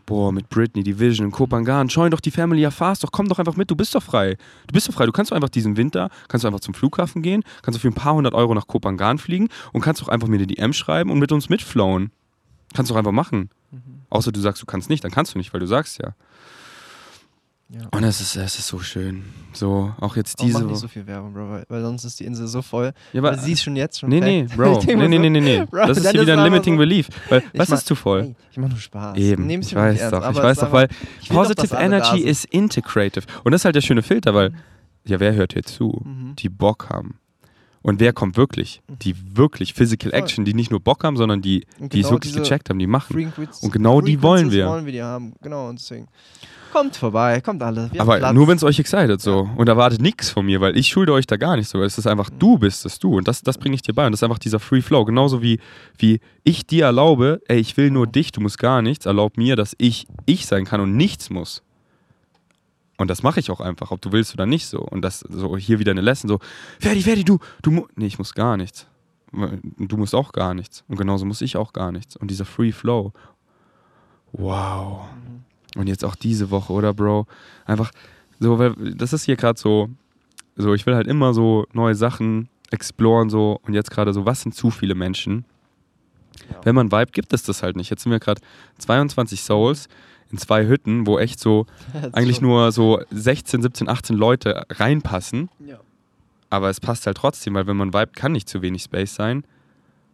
boah, mit Britney, Division, Kopangan, join doch die Family, erfahrst doch, komm doch einfach mit, du bist doch frei. Du bist doch frei, du kannst doch einfach diesen Winter, kannst du einfach zum Flughafen gehen, kannst du für ein paar hundert Euro nach Kopangan fliegen und kannst doch einfach mir eine DM schreiben und mit uns mitflowen. Kannst doch einfach machen. Mhm. Außer du sagst, du kannst nicht, dann kannst du nicht, weil du sagst ja. Ja. Und es ist, es ist so schön. So, auch jetzt Aber mach diese nicht so viel Werbung, Bro, weil, weil sonst ist die Insel so voll. Ja, weil sie ist schon jetzt schon Nee, nee, Bro. Ich Nee, nee, nee, nee, nee. Bro, Das ist hier wieder ein aber Limiting so- Belief. Weil, Ich was mach- ist zu voll? Ey, ich mach nur Spaß. Eben, Nehm's ich weiß ernst, doch, ich aber weiß doch, weil ich Positive Energy ist integrative. Und das ist halt der schöne Filter, weil, ja, wer hört hier zu? Mhm. Die Bock haben. Und wer kommt wirklich? Die wirklich Physical. Action, die nicht nur Bock haben, sondern die, Und die es genau wirklich gecheckt haben, die machen. Frequencies- Und genau die wollen wir. wollen wir die haben. Genau, und deswegen. Kommt vorbei, kommt alle. Aber nur wenn es euch excited so. Und erwartet nichts von mir, weil ich schulde euch da gar nicht so. Es ist einfach, du bist es, du. Und das, das bringe ich dir bei. Und das ist einfach dieser Free Flow. Genauso wie, wie ich dir erlaube, ey, ich will nur dich, du musst gar nichts. Erlaub mir, dass ich ich sein kann und nichts muss. Und das mache ich auch einfach, ob du willst oder nicht so. Und das so hier wieder eine Lesson, so, Ferdi, Ferdi, du, du Nee, ich muss gar nichts. Du musst auch gar nichts. Und genauso muss ich auch gar nichts. Und dieser Free Flow. Wow. Und jetzt auch diese Woche, oder Bro? Einfach so, weil das ist hier gerade so, so, ich will halt immer so neue Sachen exploren, so, und jetzt gerade so, was sind zu viele Menschen? Wenn man Vibe, gibt es das halt nicht. Jetzt sind wir gerade 22 Souls in zwei Hütten, wo echt so eigentlich nur so 16, 17, 18 Leute reinpassen. Ja. Aber es passt halt trotzdem, weil wenn man vibet, kann nicht zu wenig Space sein.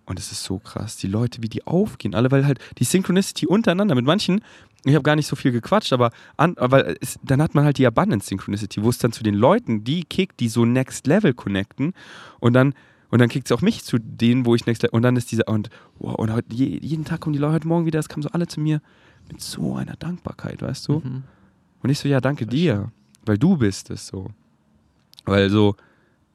Und es ist so krass, die Leute, wie die aufgehen, alle, weil halt die Synchronicity untereinander, mit manchen, ich habe gar nicht so viel gequatscht, aber an, weil es, dann hat man halt die Abundance Synchronicity, wo es dann zu den Leuten, die kickt, die so Next Level connecten und dann und dann kickt es auch mich zu denen, wo ich Next Level und dann ist dieser und wow, und heute, jeden Tag kommen die Leute heute morgen wieder, es kamen so alle zu mir mit so einer Dankbarkeit, weißt du? Mhm. Und ich so, ja, danke dir, weil du bist es so. Weil so,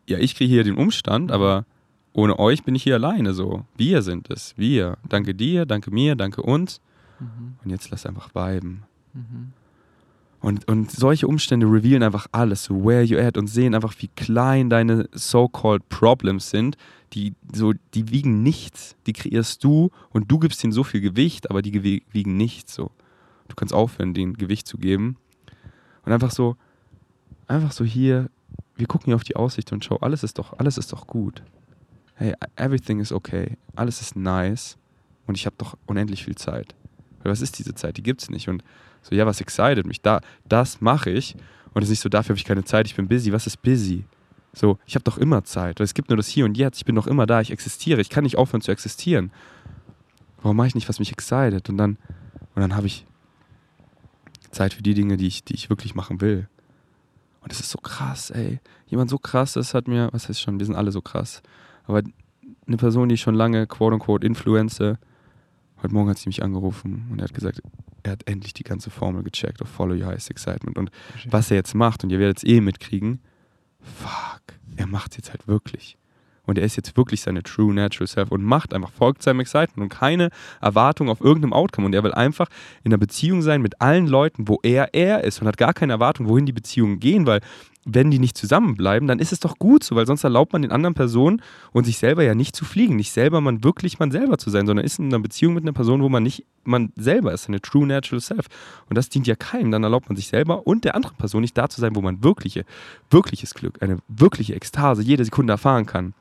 ja, ich kriege hier den Umstand, aber ohne euch bin ich hier alleine so. Wir sind es, wir. Danke dir, danke mir, danke uns. Mhm. Und jetzt lass einfach viben. Mhm. Und, und solche Umstände revealen einfach alles, so where you at und sehen einfach, wie klein deine so-called Problems sind. Die, so, die wiegen nichts. Die kreierst du und du gibst ihnen so viel Gewicht, aber die wiegen nichts. So. Du kannst aufhören, denen Gewicht zu geben. Und einfach so, einfach so hier, wir gucken hier auf die Aussicht und schau, alles ist doch, alles ist doch gut. Hey, everything is okay. Alles ist nice. Und ich habe doch unendlich viel Zeit. Was ist diese Zeit? Die gibt's nicht. Und so, ja, was excited mich? Da, das mache ich. Und es ist nicht so, dafür habe ich keine Zeit, ich bin busy. Was ist busy? So, ich habe doch immer Zeit. Es gibt nur das Hier und Jetzt. Ich bin doch immer da, ich existiere. Ich kann nicht aufhören zu existieren. Warum mache ich nicht, was mich excited? Und dann, und dann habe ich Zeit für die Dinge, die ich, die ich wirklich machen will. Und es ist so krass, ey. Jemand so krass ist, hat mir, was heißt schon, wir sind alle so krass. Aber eine Person, die ich schon lange, quote unquote, influence, heute Morgen hat sie mich angerufen und er hat gesagt, er hat endlich die ganze Formel gecheckt auf Follow Your Highest Excitement. Und was er jetzt macht, und ihr werdet es eh mitkriegen, fuck, er macht es jetzt halt wirklich. Und er ist jetzt wirklich seine true natural self und macht einfach, folgt seinem Excitement und keine Erwartung auf irgendeinem Outcome. Und er will einfach in einer Beziehung sein mit allen Leuten, wo er er ist und hat gar keine Erwartung, wohin die Beziehungen gehen, weil wenn die nicht zusammenbleiben, dann ist es doch gut so, weil sonst erlaubt man den anderen Personen und sich selber ja nicht zu fliegen, nicht selber man wirklich man selber zu sein, sondern ist in einer Beziehung mit einer Person, wo man nicht man selber ist, eine true natural self. Und das dient ja keinem. Dann erlaubt man sich selber und der anderen Person nicht da zu sein, wo man wirkliche, wirkliches Glück, eine wirkliche Ekstase jede Sekunde erfahren kann.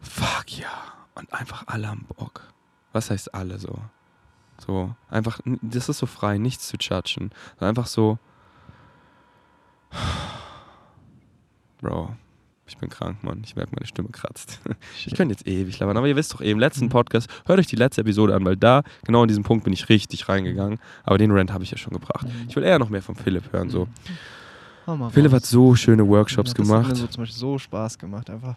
Fuck ja. Und einfach alle am Bock. Was heißt alle so? So, einfach, das ist so frei, nichts zu judgen. Einfach so, Bro, ich bin krank, Mann. Ich merke, meine Stimme kratzt. Ich könnte jetzt ewig labern, aber ihr wisst doch eh, im letzten Podcast, hört euch die letzte Episode an, weil da, genau in diesem Punkt bin ich richtig reingegangen. Aber den Rant habe ich ja schon gebracht. Ich will eher noch mehr von Philipp hören. So. Philipp raus. hat so schöne Workshops Ja, das hat mir gemacht. so zum Beispiel so Spaß gemacht. Einfach.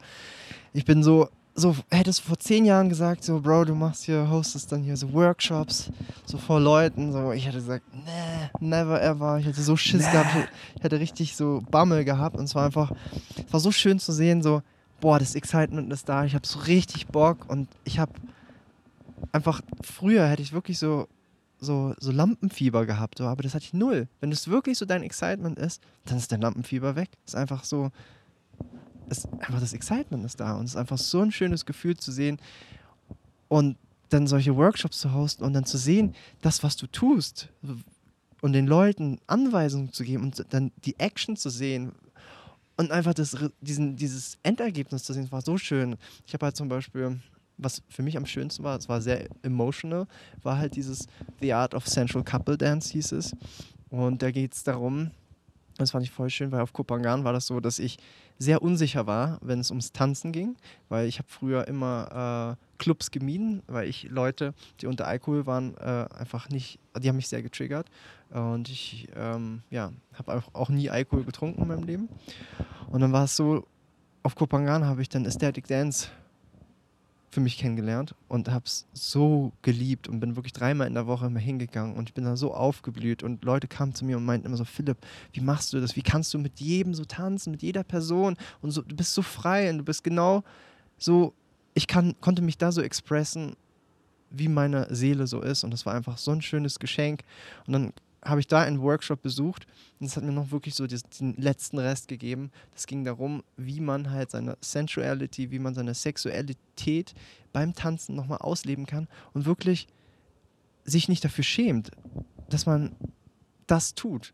Ich bin so, so, hättest du vor zehn Jahren gesagt, so, Bro, du machst hier, hostest dann hier so Workshops, so vor Leuten, so, ich hätte gesagt, nee, never ever. Ich hätte so Schiss Nee. gehabt, ich- hätte richtig so Bammel gehabt und es war einfach, es war so schön zu sehen, so, boah, das Excitement ist da, ich habe so richtig Bock und ich habe einfach, früher hätte ich wirklich so, so, so Lampenfieber gehabt, so, aber das hatte ich null. Wenn es wirklich so dein Excitement ist, dann ist dein Lampenfieber weg. Ist einfach so, ist einfach das Excitement ist da und es ist einfach so ein schönes Gefühl zu sehen und dann solche Workshops zu hosten und dann zu sehen, das, was du tust und den Leuten Anweisungen zu geben und dann die Action zu sehen und einfach das, diesen, dieses Endergebnis zu sehen, das war so schön. Ich habe halt zum Beispiel, was für mich am schönsten war, es war sehr emotional, war halt dieses The Art of Central Couple Dance hieß es. Und da geht es darum, das fand ich voll schön, weil auf Kopangan war das so, dass ich sehr unsicher war, wenn es ums Tanzen ging, weil ich habe früher immer äh, Clubs gemieden, weil ich Leute, die unter Alkohol waren, äh, einfach nicht, die haben mich sehr getriggert und ich ähm, ja, habe auch, auch nie Alkohol getrunken in meinem Leben. Und dann war es so, auf Kopangan habe ich dann Aesthetic Dance für mich kennengelernt und habe es so geliebt und bin wirklich dreimal in der Woche immer hingegangen und ich bin da so aufgeblüht und Leute kamen zu mir und meinten immer so, Philipp, wie machst du das? Wie kannst du mit jedem so tanzen, mit jeder Person und so, du bist so frei und du bist genau so, ich kann, konnte mich da so expressen, wie meine Seele so ist und das war einfach so ein schönes Geschenk und dann habe ich da einen Workshop besucht und das hat mir noch wirklich so den letzten Rest gegeben. Das ging darum, wie man halt seine Sensuality, wie man seine Sexualität beim Tanzen nochmal ausleben kann und wirklich sich nicht dafür schämt, dass man das tut.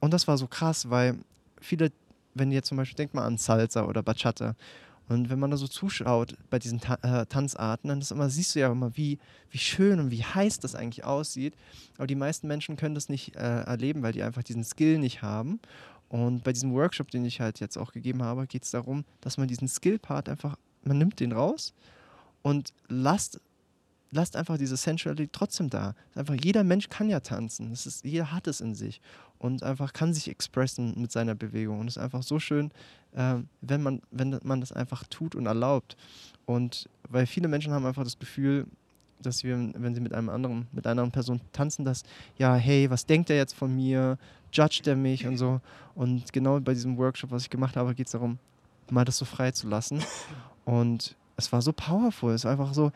Und das war so krass, weil viele, wenn ihr zum Beispiel, denkt mal an Salsa oder Bachata, und wenn man da so zuschaut bei diesen Ta äh, Tanzarten, dann immer, siehst du ja immer, wie, wie schön und wie heiß das eigentlich aussieht. Aber die meisten Menschen können das nicht äh, erleben, weil die einfach diesen Skill nicht haben. Und bei diesem Workshop, den ich halt jetzt auch gegeben habe, geht es darum, dass man diesen Skill-Part einfach, man nimmt den raus und lasst, lasst einfach diese Sensuality trotzdem da. Einfach jeder Mensch kann ja tanzen. Das ist, jeder hat es in sich und einfach kann sich expressen mit seiner Bewegung. Und es ist einfach so schön, äh, wenn, man, wenn man das einfach tut und erlaubt. Und weil viele Menschen haben einfach das Gefühl, dass wir, wenn sie mit einem anderen, mit einer anderen Person tanzen, dass, ja, hey, was denkt er jetzt von mir? Judgt er mich und so. Und genau bei diesem Workshop, was ich gemacht habe, geht es darum, mal das so frei zu lassen. Und es war so powerful. Es war einfach so,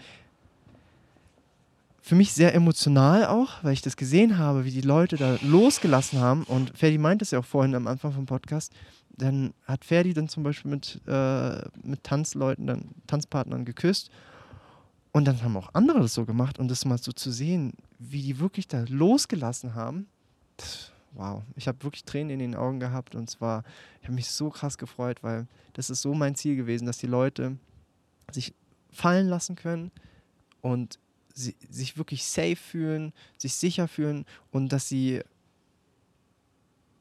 für mich sehr emotional auch, weil ich das gesehen habe, wie die Leute da losgelassen haben. Und Ferdi meint es ja auch vorhin am Anfang vom Podcast. Dann hat Ferdi dann zum Beispiel mit, äh, mit Tanzleuten, dann Tanzpartnern geküsst. Und dann haben auch andere das so gemacht. Und das mal so zu sehen, wie die wirklich da losgelassen haben, das, wow. Ich habe wirklich Tränen in den Augen gehabt. Und zwar, ich habe mich so krass gefreut, weil das ist so mein Ziel gewesen, dass die Leute sich fallen lassen können und sie, sich wirklich safe fühlen, sich sicher fühlen und dass sie,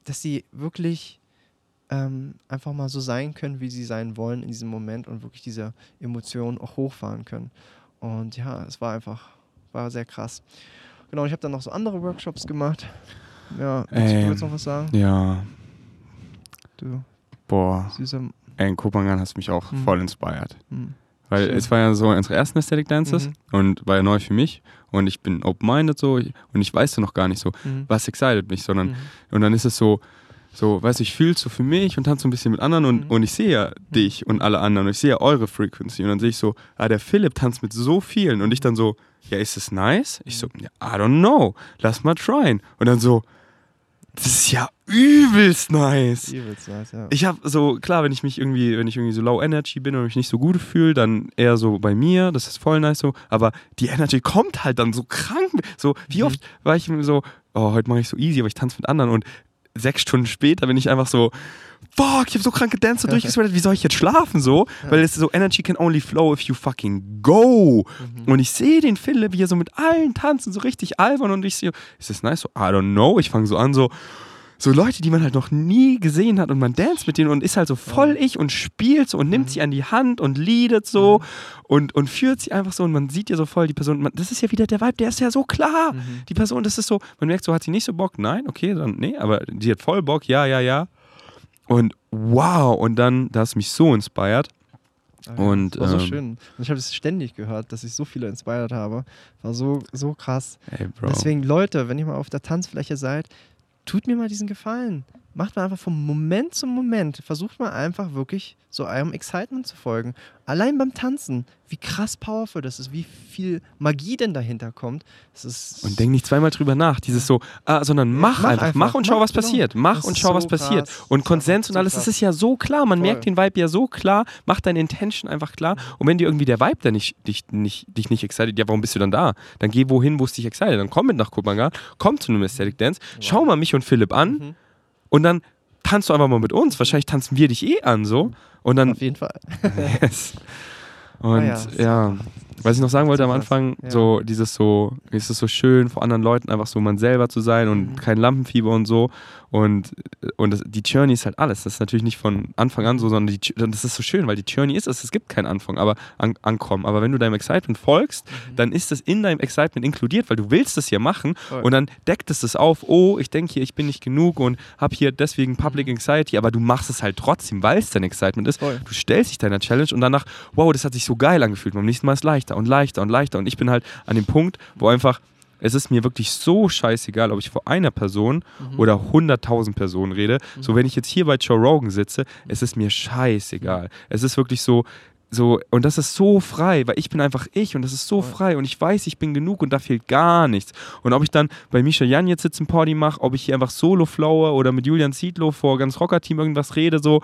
dass sie wirklich ähm, einfach mal so sein können, wie sie sein wollen in diesem Moment und wirklich diese Emotionen auch hochfahren können. Und ja, es war einfach, war sehr krass. Genau, ich habe dann noch so andere Workshops gemacht. Ja, willst Ähm, du jetzt noch was sagen? Ja, Du, boah. süßer. Ey, in Kopenhagen hast du mich auch Mhm. voll inspired. Hm. Weil Schön. es war ja so unsere ersten Aesthetic Dances Mhm. und war ja neu für mich und ich bin open-minded so und ich weiß ja noch gar nicht so, Mhm. was excited mich, sondern Mhm. und dann ist es so, so, weißt du, ich fühle so für mich und tanze so ein bisschen mit anderen und, Mhm. und ich sehe ja dich und alle anderen und ich sehe ja eure Frequency und dann sehe ich so, ah, der Philipp tanzt mit so vielen und ich dann so, ja, ist es nice? Ich so, Mhm. ja, I don't know, lass mal tryen. Und dann so, das ist ja übelst nice. Übelst nice, ja. Ich habe so, klar, wenn ich mich irgendwie, wenn ich irgendwie so low energy bin und mich nicht so gut fühle, dann eher so bei mir, das ist voll nice so, aber die Energy kommt halt dann so krank. So, wie Mhm. oft war ich so, oh, heute mache ich so easy, aber ich tanze mit anderen und sechs Stunden später bin ich einfach so, fuck, ich habe so krank gedanced und durchgesweatet, wie soll ich jetzt schlafen so? Weil es ist so, Energy can only flow if you fucking go. Mhm. Und ich sehe den Philipp, wie er so mit allen tanzen, so richtig albern und ich sehe, ist das nice? So, I don't know. Ich fange so an, so, so Leute, die man halt noch nie gesehen hat und man dance mit denen und ist halt so voll ich und spielt so und nimmt Mhm. sie an die Hand und leadet so und, und führt sie einfach so und man sieht ja so voll die Person. Man, das ist ja wieder der Vibe, der ist ja so klar. Mhm. Die Person, das ist so, man merkt so, hat sie nicht so Bock? Nein, okay, dann, nee, aber die hat voll Bock, ja, ja, ja. Und wow, und dann, das mich so inspired. Ah ja, Und, das war so ähm, schön. Und ich habe es ständig gehört, dass ich so viele inspiriert habe. War so, so krass. Ey. Deswegen, Leute, wenn ihr mal auf der Tanzfläche seid, tut mir mal diesen Gefallen. Macht mal einfach vom Moment zum Moment. Versucht mal einfach wirklich so eurem Excitement zu folgen. Allein beim Tanzen, wie krass powerful das ist, wie viel Magie denn dahinter kommt. Und denk nicht zweimal drüber nach. Dieses so, ah, sondern mach, mach einfach, einfach, mach und schau, mach, was genau. passiert. Mach Das und schau, so was passiert. krass. Und Das ist Konsens und alles, das ist ja so klar. Man Voll. merkt den Vibe ja so klar. Mach deine Intention einfach klar. Und wenn dir irgendwie der Vibe dann nicht, dich, nicht, dich nicht excited, ja, warum bist du dann da? Dann geh wohin, wo es dich excited. Dann komm mit nach Kopenhagen, komm zu einem Aesthetic Dance, schau mal mich und Philipp an Mhm. Und dann tanzt du einfach mal mit uns. Wahrscheinlich tanzen wir dich eh an so. Und dann Auf jeden Fall. Yes. Und Ah ja, ja. Was ich noch sagen wollte am. Anfang, Ja. so dieses so, ist es so schön vor anderen Leuten einfach so man selber zu sein und Mhm. kein Lampenfieber und so. Und, und das, die Journey ist halt alles. Das ist natürlich nicht von Anfang an so, sondern die, das ist so schön, weil die Journey ist es, es gibt keinen Anfang, aber an, ankommen. Aber wenn du deinem Excitement folgst, Mhm. dann ist es in deinem Excitement inkludiert, weil du willst es ja machen Voll. und dann deckt es es auf, oh, ich denke hier, ich bin nicht genug und habe hier deswegen Public Mhm. Anxiety, aber du machst es halt trotzdem, weil es dein Excitement ist. Voll. Du stellst dich deiner Challenge und danach, wow, das hat sich so geil angefühlt. Beim nächsten Mal ist es leichter und leichter und leichter. Und ich bin halt an dem Punkt, wo einfach, es ist mir wirklich so scheißegal, ob ich vor einer Person Mhm. oder 100.000 Personen rede. So, wenn ich jetzt hier bei Joe Rogan sitze, es ist mir scheißegal. Es ist wirklich so, so, und das ist so frei, weil ich bin einfach ich und das ist so frei und ich weiß, ich bin genug und da fehlt gar nichts. Und ob ich dann bei Misha Jan jetzt sitze im Party mache, ob ich hier einfach solo flowe oder mit Julian Zietlow vor ganz Rocker-Team irgendwas rede, so,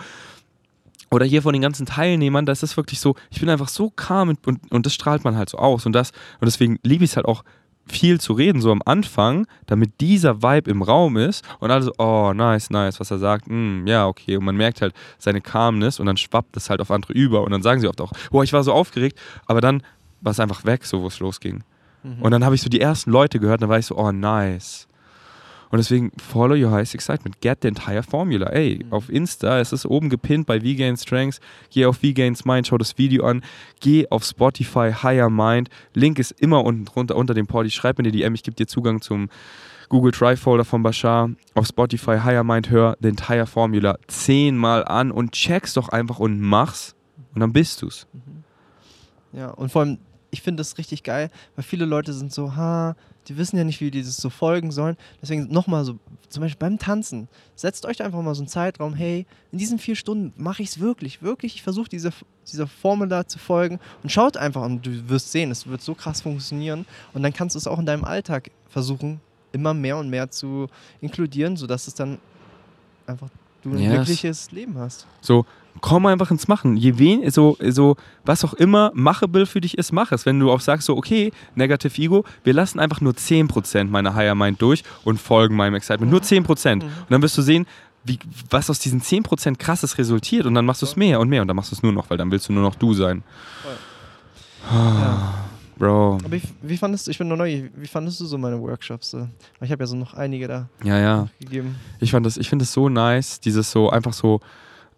oder hier von den ganzen Teilnehmern, das ist wirklich so, ich bin einfach so calm und, und, und das strahlt man halt so aus. Und das, und deswegen liebe ich es halt auch viel zu reden, so am Anfang, damit dieser Vibe im Raum ist und alle so, oh, nice, nice, was er sagt, mm, ja, okay. Und man merkt halt seine Calmness und dann schwappt es halt auf andere über und dann sagen sie oft auch, boah, ich war so aufgeregt, aber dann war es einfach weg, so wo es losging. Mhm. Und dann habe ich so die ersten Leute gehört, dann war ich so, oh, nice. Und deswegen follow your highest excitement. Get the entire formula. Ey, Mhm. auf Insta, es ist oben gepinnt bei V-Gain Strengths. Geh auf V-Gains Mind, schau das Video an. Geh auf Spotify, Higher Mind. Link ist immer unten drunter unter dem Party. Schreib mir die DM, ich gebe dir Zugang zum Google Drive Folder von Bashar. Auf Spotify, Higher Mind, hör the entire formula zehnmal an und check's doch einfach und mach's. Und dann bist du's. Ja, und vor allem, ich finde das richtig geil, weil viele Leute sind so, ha, die wissen ja nicht, wie die das so folgen sollen. Deswegen nochmal so, zum Beispiel beim Tanzen, setzt euch einfach mal so einen Zeitraum, hey, in diesen vier Stunden mache ich es wirklich, wirklich, ich versuche diese, dieser Formel da zu folgen und schaut einfach und du wirst sehen, es wird so krass funktionieren und dann kannst du es auch in deinem Alltag versuchen, immer mehr und mehr zu inkludieren, sodass es dann einfach du ein Yes. glückliches Leben hast. So, komm einfach ins Machen. Je wen, so, so, was auch immer machable für dich ist, mach es. Wenn du auch sagst, so, okay, Negative Ego, wir lassen einfach nur 10% meiner Higher Mind durch und folgen meinem Excitement. Nur 10%. Und dann wirst du sehen, wie, was aus diesen 10% krasses resultiert und dann machst du es mehr und mehr und dann machst du es nur noch, weil dann willst du nur noch du sein. Ja. Bro. Aber wie, wie fandest du, ich bin nur neu, wie fandest du so meine Workshops? So? Ich habe ja so noch einige da Ja, ja. gegeben. Ich fand das, ich finde es so nice, dieses so, einfach so,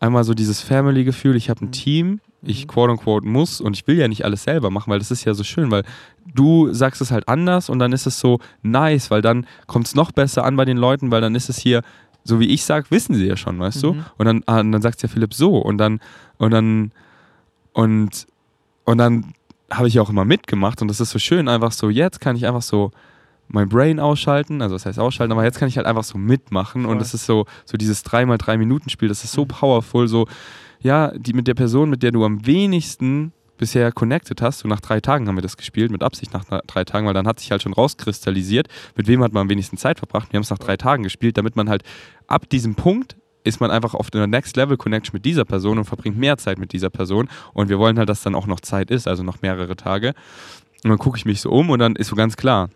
einmal so dieses Family-Gefühl, ich habe ein Mhm. Team, ich Mhm. quote unquote muss und ich will ja nicht alles selber machen, weil das ist ja so schön, weil du sagst es halt anders und dann ist es so nice, weil dann kommt es noch besser an bei den Leuten, weil dann ist es hier, so wie ich sag, wissen sie ja schon, weißt du? Mhm. Und dann, ah, und dann sagt ja Philipp so und dann, und dann, und, und dann habe ich ja auch immer mitgemacht und das ist so schön, einfach so, jetzt kann ich einfach so mein Brain ausschalten, also das heißt ausschalten, aber jetzt kann ich halt einfach so mitmachen und Voll. es ist so, so dieses 3x3-Minuten-Spiel, das ist so Mhm. powerful, so, ja, die mit der Person, mit der du am wenigsten bisher connected hast, so nach drei Tagen haben wir das gespielt, mit Absicht nach na- drei Tagen, weil dann hat sich halt schon rauskristallisiert, mit wem hat man am wenigsten Zeit verbracht. Wir haben es nach drei Tagen gespielt, damit man halt ab diesem Punkt ist man einfach auf der Next Level Connection mit dieser Person und verbringt mehr Zeit mit dieser Person. Und wir wollen halt, dass dann auch noch Zeit ist, also noch mehrere Tage. Und dann gucke ich mich so um und dann ist so ganz klar,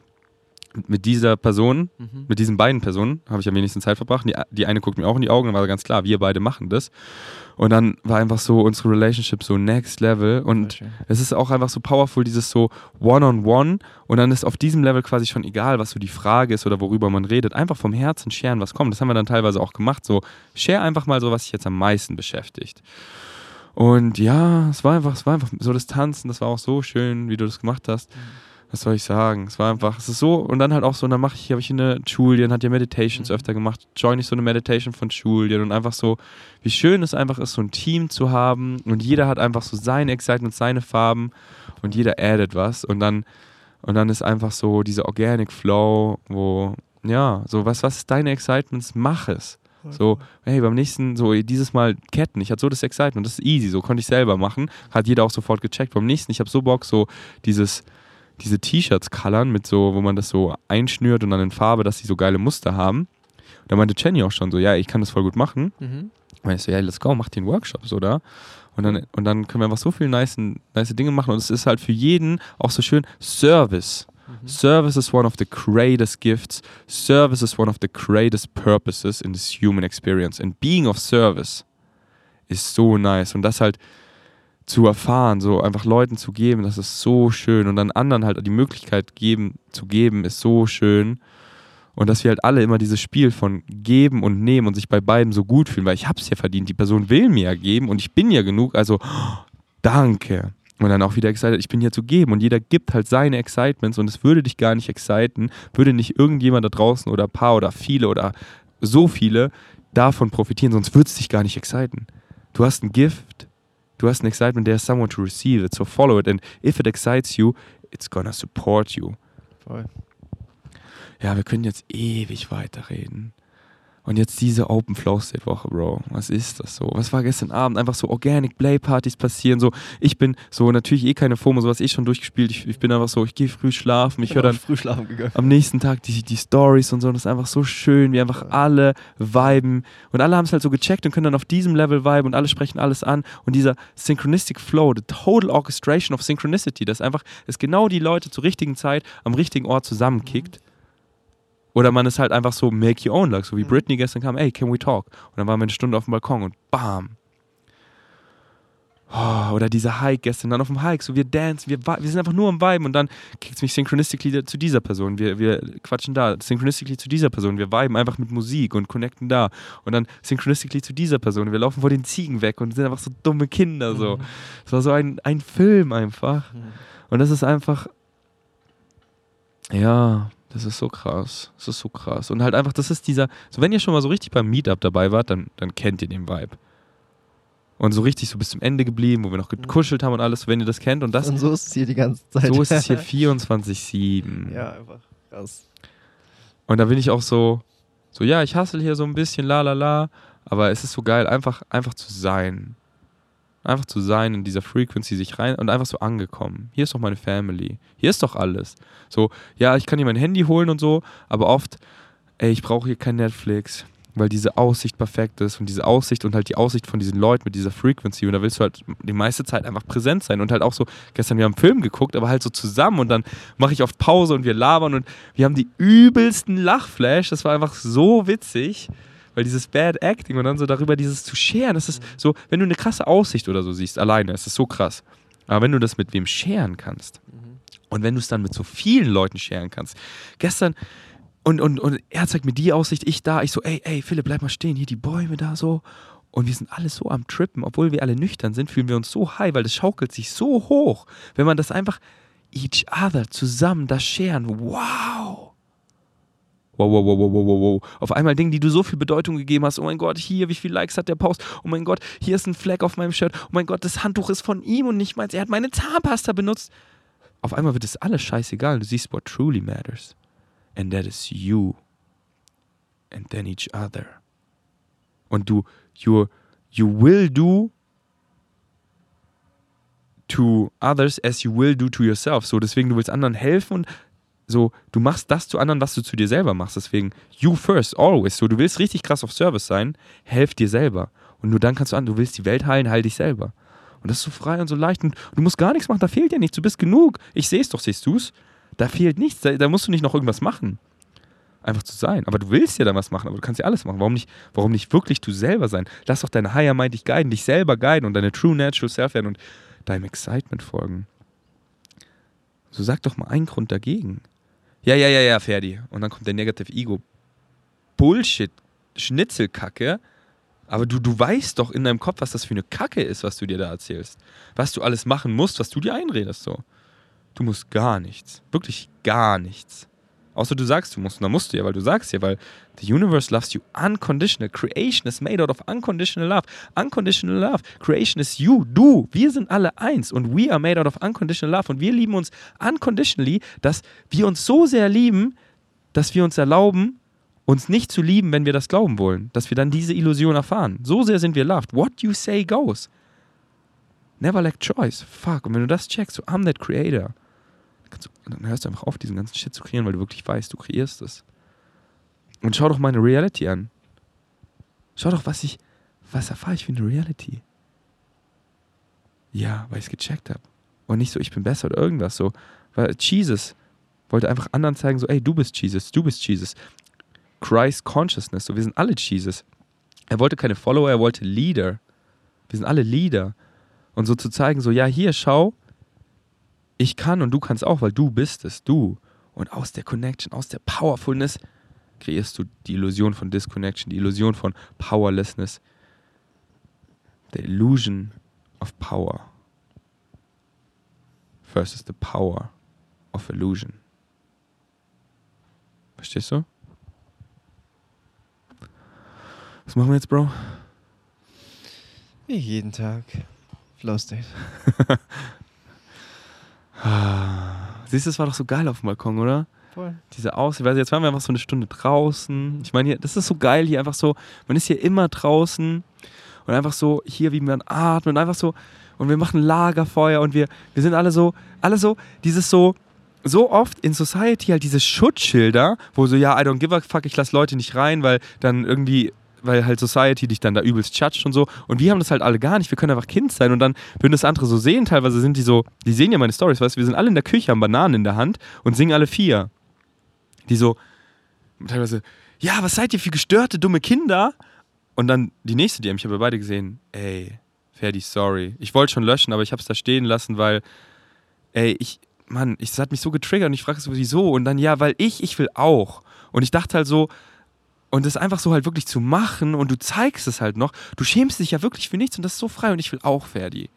mit dieser Person, Mhm. mit diesen beiden Personen habe ich am wenigsten Zeit verbracht. Die, die eine guckt mir auch in die Augen, dann war ganz klar, wir beide machen das. Und dann war einfach so unsere Relationship so next level und es ist auch einfach so powerful, dieses so One-on-One und dann ist auf diesem Level quasi schon egal, was so die Frage ist oder worüber man redet. Einfach vom Herzen sharen, was kommt. Das haben wir dann teilweise auch gemacht. So, share einfach mal so, was dich jetzt am meisten beschäftigt. Und ja, es war einfach, es war einfach so das Tanzen, das war auch so schön, wie du das gemacht hast. Was soll ich sagen? Es war einfach, es ist so, und dann halt auch so, und dann mache ich, habe ich eine Julian, hat ja Meditations Mhm. öfter gemacht, join ich so eine Meditation von Julian und einfach so, wie schön es einfach ist, so ein Team zu haben und jeder hat einfach so sein Excitement, seine Farben und jeder addet was und dann, und dann ist einfach so dieser Organic Flow, wo, ja, so, was, was ist deine Excitements? Mach es. So, hey, beim nächsten, so dieses Mal Ketten, ich hatte so das Excitement, das ist easy, so konnte ich selber machen, hat jeder auch sofort gecheckt. Beim nächsten, ich habe so Bock, so dieses, diese T-Shirts colorn mit so, wo man das so einschnürt und dann in Farbe, dass sie so geile Muster haben. Da meinte Jenny auch schon so, ja, ich kann das voll gut machen. Mhm. Und ich so, ja, let's go, mach den Workshops, oder? Und dann, und dann können wir einfach so viele nice, nice Dinge machen. Und es ist halt für jeden auch so schön Service. Mhm. Service is one of the greatest gifts. Service is one of the greatest purposes in this human experience. And being of service ist so nice. Und das halt zu erfahren, so einfach Leuten zu geben, das ist so schön. Und dann anderen halt die Möglichkeit geben, zu geben, ist so schön. Und dass wir halt alle immer dieses Spiel von geben und nehmen und sich bei beiden so gut fühlen, weil ich hab's ja verdient. Die Person will mir ja geben und ich bin ja genug, also danke. Und dann auch wieder excited, ich bin hier zu geben und jeder gibt halt seine Excitements und es würde dich gar nicht exciten, würde nicht irgendjemand da draußen oder ein paar oder viele oder so viele davon profitieren, sonst würde es dich gar nicht exciten. Du hast ein Gift, du hast ein Excitement, there's someone to receive it, so follow it and if it excites you, it's gonna support you. Voll. Ja, wir können jetzt ewig weiterreden. Und jetzt diese Open Flow State Woche, Bro. Was ist das so? Was war gestern Abend? Einfach so Organic Play Partys passieren. So, ich bin so natürlich eh keine FOMO, sowas eh schon durchgespielt. Ich, ich bin einfach so, ich gehe früh schlafen. Ich höre dann früh schlafen gegangen. am nächsten Tag die, die Stories und so. Und das ist einfach so schön, wie einfach alle viben. Und alle haben es halt so gecheckt und können dann auf diesem Level viben und alle sprechen alles an. Und dieser Synchronistic Flow, the total orchestration of Synchronicity, das einfach ist genau die Leute zur richtigen Zeit am richtigen Ort zusammenkickt. Oder man ist halt einfach so make your own luck, so wie Mhm. Britney gestern kam, ey, can we talk? Und dann waren wir eine Stunde auf dem Balkon und bam. Oh, oder dieser Hike gestern, dann auf dem Hike, so wir dancen, wir, wir sind einfach nur am Viben und dann kriegt es mich synchronistically zu dieser Person, wir, wir quatschen da, synchronistically zu dieser Person, wir viben einfach mit Musik und connecten da und dann synchronistically zu dieser Person, wir laufen vor den Ziegen weg und sind einfach so dumme Kinder, so. Mhm. Es war so ein, ein Film einfach Mhm. und das ist einfach, ja, das ist so krass, das ist so krass und halt einfach, das ist dieser, so wenn ihr schon mal so richtig beim Meetup dabei wart, dann, dann kennt ihr den Vibe. Und so richtig so bis zum Ende geblieben, wo wir noch gekuschelt haben und alles, wenn ihr das kennt. Und das, Und so ist es hier die ganze Zeit. so ist es hier 24-7. ja, einfach krass. Und da bin ich auch so, so, ja, ich hustle hier so ein bisschen, la la la, aber es ist so geil, einfach, einfach zu sein. Einfach zu sein in dieser Frequency, sich rein und einfach so angekommen. Hier ist doch meine Family. Hier ist doch alles. So, ja, ich kann hier mein Handy holen und so, aber oft, ey, ich brauche hier kein Netflix, weil diese Aussicht perfekt ist und diese Aussicht und halt die Aussicht von diesen Leuten mit dieser Frequency und da willst du halt die meiste Zeit einfach präsent sein und halt auch so, gestern wir haben einen Film geguckt, aber halt so zusammen und dann mache ich oft Pause und wir labern und wir haben die übelsten Lachflash, das war einfach so witzig, weil dieses Bad Acting und dann so darüber dieses zu scheren, das ist so, wenn du eine krasse Aussicht oder so siehst, alleine, ist das so krass. Aber wenn du das mit wem scheren kannst und wenn du es dann mit so vielen Leuten scheren kannst, gestern und, und, und er zeigt mir die Aussicht, ich da, ich so, ey, ey, Philipp, bleib mal stehen, hier die Bäume da so. Und wir sind alle so am Trippen, obwohl wir alle nüchtern sind, fühlen wir uns so high, weil das schaukelt sich so hoch. Wenn man das einfach each other zusammen das scheren, wow. Wow, wow, wow, wow, wow, wow. Auf einmal Dinge, die du so viel Bedeutung gegeben hast. Oh mein Gott, hier, wie viele Likes hat der Post? Oh mein Gott, hier ist ein Fleck auf meinem Shirt. Oh mein Gott, das Handtuch ist von ihm und nicht meins. Er hat meine Zahnpasta benutzt. Auf einmal wird es alles scheißegal. Du siehst, what truly matters. And that is you. And then each other. Und du, you, you will do to others as you will do to yourself. So, deswegen, du willst anderen helfen und so, du machst das zu anderen, was du zu dir selber machst. Deswegen, you first, always. So, du willst richtig krass auf Service sein, helf dir selber. Und nur dann kannst du an, du willst die Welt heilen, heil dich selber. Und das ist so frei und so leicht. Und du musst gar nichts machen, da fehlt dir nichts. Du bist genug. Ich sehe es doch, siehst du es? Da fehlt nichts. Da, da musst du nicht noch irgendwas machen. Einfach zu sein. Aber du willst ja dann was machen, aber du kannst ja alles machen. Warum nicht, warum nicht wirklich du selber sein? Lass doch deine Higher Mind dich guiden, dich selber guiden und deine True Natural Self werden und deinem Excitement folgen. So sag doch mal einen Grund dagegen. Ja, ja, ja, ja, Ferdi. Und dann kommt der Negative Ego. Bullshit, Schnitzelkacke. Aber du, du weißt doch in deinem Kopf, was das für eine Kacke ist, was du dir da erzählst. Was du alles machen musst, was du dir einredest, so. Du musst gar nichts. Wirklich gar nichts. Außer du sagst, du musst. Und dann musst du ja, weil du sagst ja, weil the universe loves you unconditional. Creation is made out of unconditional love. Unconditional love. Creation is you, du. Wir sind alle eins und we are made out of unconditional love. Und wir lieben uns unconditionally, dass wir uns so sehr lieben, dass wir uns erlauben, uns nicht zu lieben, wenn wir das glauben wollen. Dass wir dann diese Illusion erfahren. So sehr sind wir loved. What you say goes. Never lack choice. Fuck. Und wenn du das checkst, so I'm that creator dann hörst du einfach auf, diesen ganzen Shit zu kreieren, weil du wirklich weißt, du kreierst es. Und schau doch meine Reality an. Schau doch, was ich, was erfahre ich für eine Reality. Ja, weil ich es gecheckt habe. Und nicht so, ich bin besser oder irgendwas so. Weil Jesus wollte einfach anderen zeigen, so, ey, du bist Jesus, du bist Jesus. Christ Consciousness, so, wir sind alle Jesus. Er wollte keine Follower, er wollte Leader. Wir sind alle Leader. Und so zu zeigen, so, ja, hier, schau, ich kann und du kannst auch, weil du bist es, du. Und aus der Connection, aus der Powerfulness kreierst du die Illusion von Disconnection, die Illusion von Powerlessness. The illusion of power versus the power of illusion. Verstehst du? Was machen wir jetzt, Bro? Wie jeden Tag. Flow State. Siehst du, es war doch so geil auf dem Balkon, oder? Voll. Diese Aussicht, du, jetzt waren wir einfach so eine Stunde draußen. Ich meine, hier, das ist so geil hier einfach so, man ist hier immer draußen und einfach so hier, wie man atmet, und einfach so und wir machen Lagerfeuer und wir, wir sind alle so, alle so, dieses so, so oft in Society halt diese Schutzschilder, wo so, ja, I don't give a fuck, ich lass Leute nicht rein, weil dann irgendwie, weil halt Society dich dann da übelst judgt und so. Und wir haben das halt alle gar nicht. Wir können einfach Kind sein und dann würden das andere so sehen. Teilweise sind die so, die sehen ja meine Stories, weißt du, wir sind alle in der Küche, haben Bananen in der Hand und singen alle vier. Die so, teilweise, ja, was seid ihr für gestörte, dumme Kinder? Und dann die nächste, die haben, ich habe beide gesehen, ey, Ferdi, sorry. Ich wollte schon löschen, aber ich habe es da stehen lassen, weil, ey, ich, Mann, ich, das hat mich so getriggert und ich frage so, wieso? Und dann, ja, weil ich, ich will auch. Und ich dachte halt so, und das einfach so halt wirklich zu machen und du zeigst es halt noch, du schämst dich ja wirklich für nichts und das ist so frei und ich will auch Ferdi.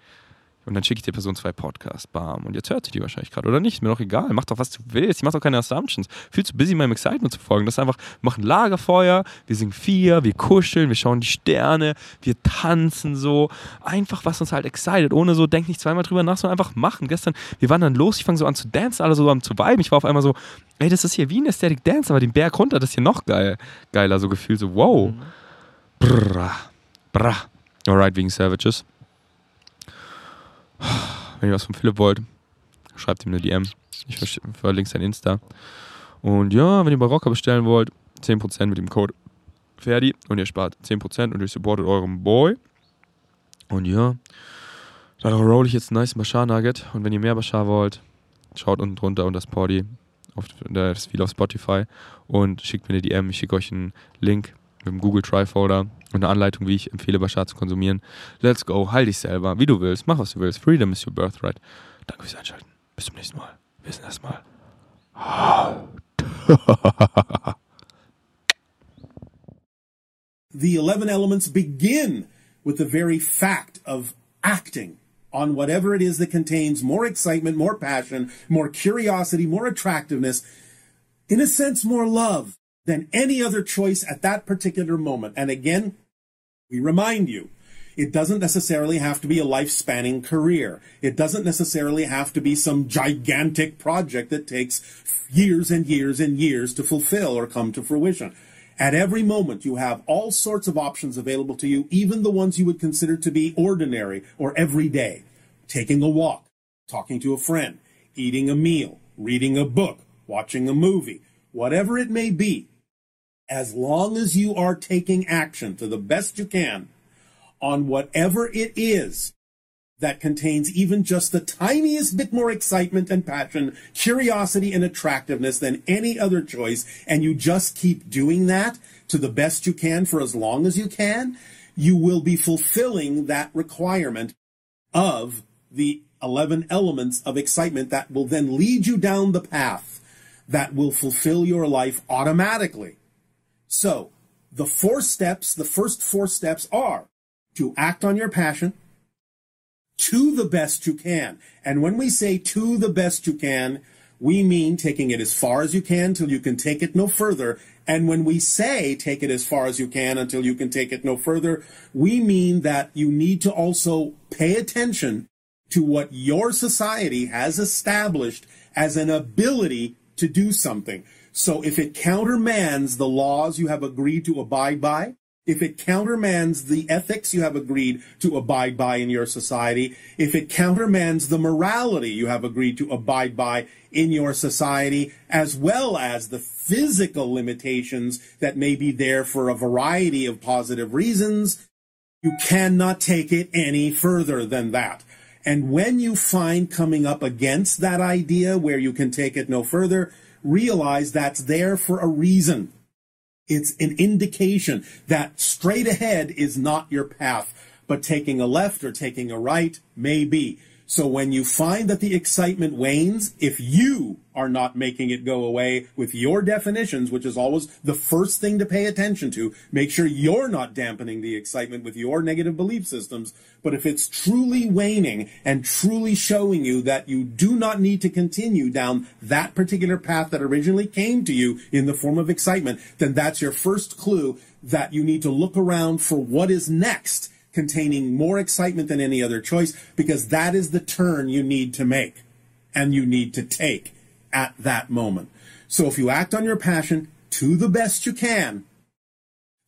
Und dann schicke ich der Person zwei Podcasts, bam. Und jetzt hört sie die wahrscheinlich gerade oder nicht. Mir doch egal. Mach doch, was du willst. Ich mach doch keine Assumptions. Viel zu busy, meinem Excitement zu folgen. Das ist einfach, wir machen Lagerfeuer, wir singen vier, wir kuscheln, wir schauen die Sterne, wir tanzen so. Einfach, was uns halt excited. Ohne so, denk nicht zweimal drüber nach, sondern einfach machen. Gestern, wir waren dann los, ich fange so an zu dancen, alle so am zu viben. Ich war auf einmal so, ey, das ist hier wie ein Aesthetic Dance, aber den Berg runter, das ist hier noch geil. Geiler, so gefühlt so, wow. Mhm. Brrra. Brrra. Alright, wegen Savages. Wenn ihr was von Philipp wollt, schreibt ihm eine DM. Ich verlinke sein Insta. Und ja, wenn ihr bei bestellen wollt, 10% mit dem Code Ferdi und ihr spart 10% und ihr supportet euren Boy. Und ja, da roll ich jetzt einen nice Bashar Nugget. Und wenn ihr mehr Bashar wollt, schaut unten drunter unter das Party. Auf, das viel auf Spotify und schickt mir eine DM. Ich schicke euch einen Link mit dem Google Trifolder und eine Anleitung, wie ich empfehle, Bashar zu konsumieren. Let's go, heil dich selber, wie du willst, mach was du willst. Freedom is your birthright. Danke fürs Einschalten. Bis zum nächsten Mal. Wir sehen das mal. the 11 elements begin with the very fact of acting on whatever it is that contains more excitement, more passion, more curiosity, more attractiveness, in a sense, more love than any other choice at that particular moment. And again, we remind you, it doesn't necessarily have to be a life spanning career. It doesn't necessarily have to be some gigantic project that takes years and years and years to fulfill or come to fruition. At every moment, you have all sorts of options available to you, even the ones you would consider to be ordinary or everyday. Taking a walk, talking to a friend, eating a meal, reading a book, watching a movie, whatever it may be as long as you are taking action to the best you can on whatever it is that contains even just the tiniest bit more excitement and passion, curiosity and attractiveness than any other choice, and you just keep doing that to the best you can for as long as you can, you will be fulfilling that requirement of the 11 elements of excitement that will then lead you down the path that will fulfill your life automatically. So, the four steps, the first four steps are to act on your passion to the best you can. And when we say to the best you can, we mean taking it as far as you can till you can take it no further. And when we say take it as far as you can until you can take it no further, we mean that you need to also pay attention to what your society has established as an ability to do something. So if it countermands the laws you have agreed to abide by, if it countermands the ethics you have agreed to abide by in your society, if it countermands the morality you have agreed to abide by in your society, as well as the physical limitations that may be there for a variety of positive reasons, you cannot take it any further than that. And when you find coming up against that idea where you can take it no further, realize that's there for a reason. It's an indication that straight ahead is not your path, but taking a left or taking a right may be. So when you find that the excitement wanes, if you are not making it go away with your definitions, which is always the first thing to pay attention to, make sure you're not dampening the excitement with your negative belief systems. But if it's truly waning and truly showing you that you do not need to continue down that particular path that originally came to you in the form of excitement, then that's your first clue that you need to look around for what is next containing more excitement than any other choice because that is the turn you need to make and you need to take at that moment. So if you act on your passion to the best you can,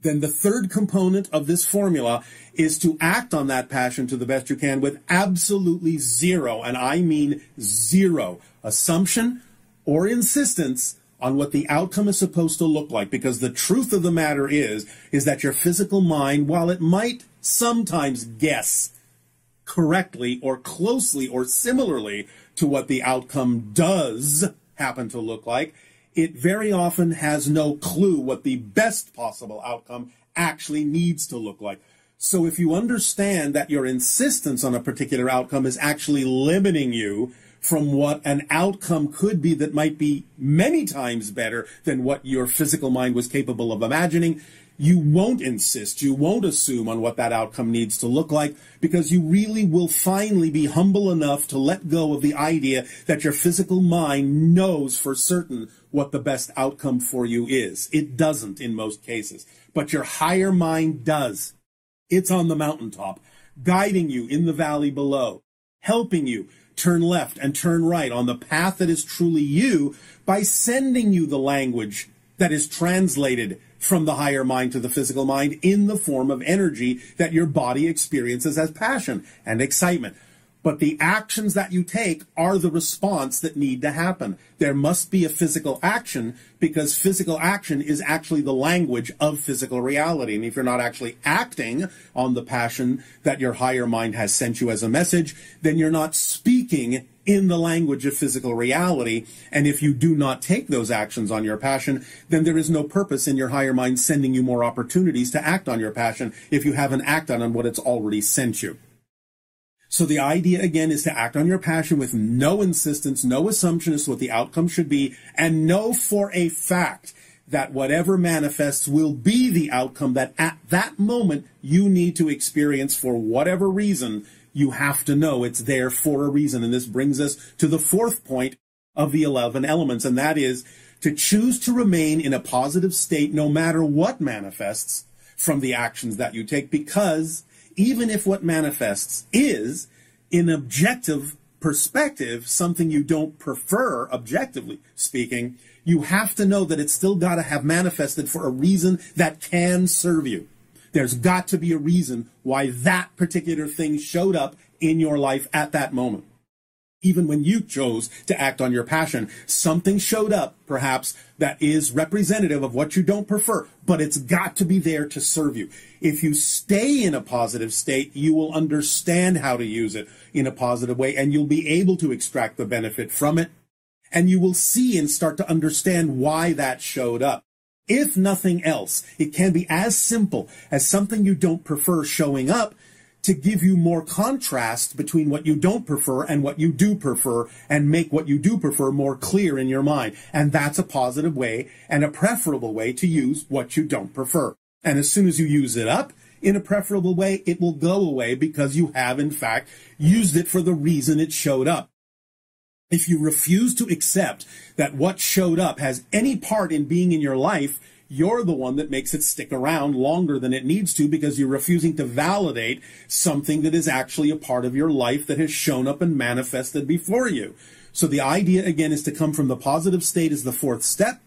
then the third component of this formula is to act on that passion to the best you can with absolutely zero, and I mean zero, assumption or insistence on what the outcome is supposed to look like because the truth of the matter is is that your physical mind while it might sometimes guess correctly or closely or similarly to what the outcome does happen to look like, it very often has no clue what the best possible outcome actually needs to look like. So if you understand that your insistence on a particular outcome is actually limiting you from what an outcome could be that might be many times better than what your physical mind was capable of imagining, you won't insist, you won't assume on what that outcome needs to look like because you really will finally be humble enough to let go of the idea that your physical mind knows for certain what the best outcome for you is. It doesn't in most cases, but your higher mind does. It's on the mountaintop, guiding you in the valley below, helping you turn left and turn right on the path that is truly you by sending you the language that is translated from the higher mind to the physical mind in the form of energy that your body experiences as passion and excitement. But the actions that you take are the response that need to happen. There must be a physical action because physical action is actually the language of physical reality. And if you're not actually acting on the passion that your higher mind has sent you as a message, then you're not speaking in the language of physical reality. And if you do not take those actions on your passion, then there is no purpose in your higher mind sending you more opportunities to act on your passion if you haven't acted on what it's already sent you. So the idea again is to act on your passion with no insistence, no assumption as to what the outcome should be, and know for a fact that whatever manifests will be the outcome that at that moment you need to experience for whatever reason you have to know it's there for a reason. And this brings us to the fourth point of the 11 elements, and that is to choose to remain in a positive state no matter what manifests from the actions that you take, because even if what manifests is, in objective perspective, something you don't prefer, objectively speaking, you have to know that it's still got to have manifested for a reason that can serve you. There's got to be a reason why that particular thing showed up in your life at that moment. Even when you chose to act on your passion, something showed up, perhaps, that is representative of what you don't prefer, but it's got to be there to serve you. If you stay in a positive state, you will understand how to use it in a positive way, and you'll be able to extract the benefit from it, and you will see and start to understand why that showed up. If nothing else, it can be as simple as something you don't prefer showing up to give you more contrast between what you don't prefer and what you do prefer and make what you do prefer more clear in your mind. And that's a positive way and a preferable way to use what you don't prefer. And as soon as you use it up in a preferable way, it will go away because you have in fact used it for the reason it showed up. If you refuse to accept that what showed up has any part in being in your life, you're the one that makes it stick around longer than it needs to because you're refusing to validate something that is actually a part of your life that has shown up and manifested before you. So the idea again is to come from the positive state as the fourth step,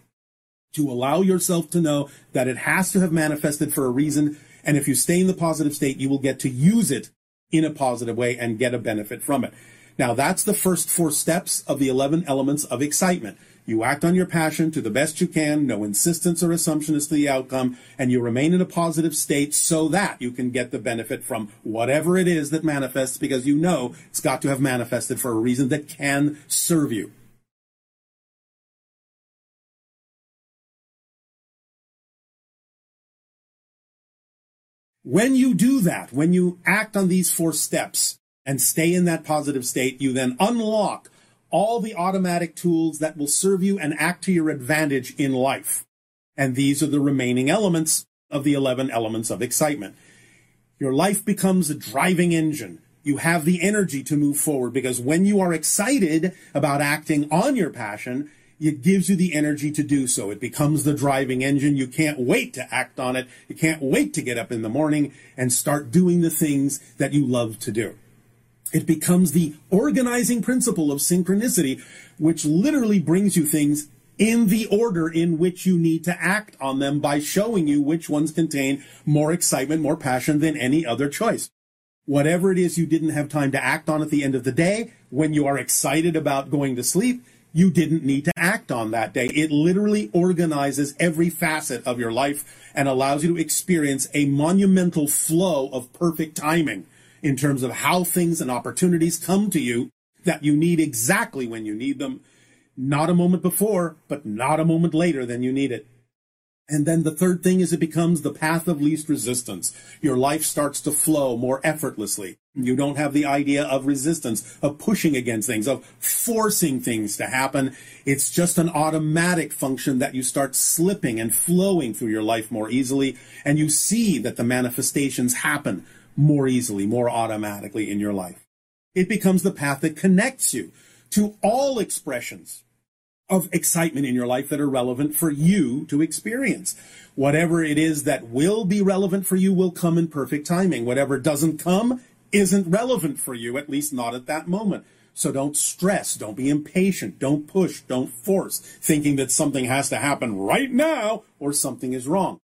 to allow yourself to know that it has to have manifested for a reason. And if you stay in the positive state, you will get to use it in a positive way and get a benefit from it. Now, that's the first four steps of the 11 elements of excitement. You act on your passion to the best you can, no insistence or assumption as to the outcome, and you remain in a positive state so that you can get the benefit from whatever it is that manifests because you know it's got to have manifested for a reason that can serve you. When you do that, when you act on these four steps, and stay in that positive state, you then unlock all the automatic tools that will serve you and act to your advantage in life. And these are the remaining elements of the 11 elements of excitement. Your life becomes a driving engine. You have the energy to move forward because when you are excited about acting on your passion, it gives you the energy to do so. It becomes the driving engine. You can't wait to act on it. You can't wait to get up in the morning and start doing the things that you love to do. It becomes the organizing principle of synchronicity, which literally brings you things in the order in which you need to act on them by showing you which ones contain more excitement, more passion than any other choice. Whatever it is you didn't have time to act on at the end of the day, when you are excited about going to sleep, you didn't need to act on that day. It literally organizes every facet of your life and allows you to experience a monumental flow of perfect timing in terms of how things and opportunities come to you that you need exactly when you need them, not a moment before, but not a moment later than you need it. And then the third thing is it becomes the path of least resistance. Your life starts to flow more effortlessly. You don't have the idea of resistance, of pushing against things, of forcing things to happen. It's just an automatic function that you start slipping and flowing through your life more easily. And you see that the manifestations happen more easily, more automatically in your life. It becomes the path that connects you to all expressions of excitement in your life that are relevant for you to experience. Whatever it is that will be relevant for you will come in perfect timing. Whatever doesn't come isn't relevant for you, at least not at that moment. So don't stress, don't be impatient, don't push, don't force, thinking that something has to happen right now or something is wrong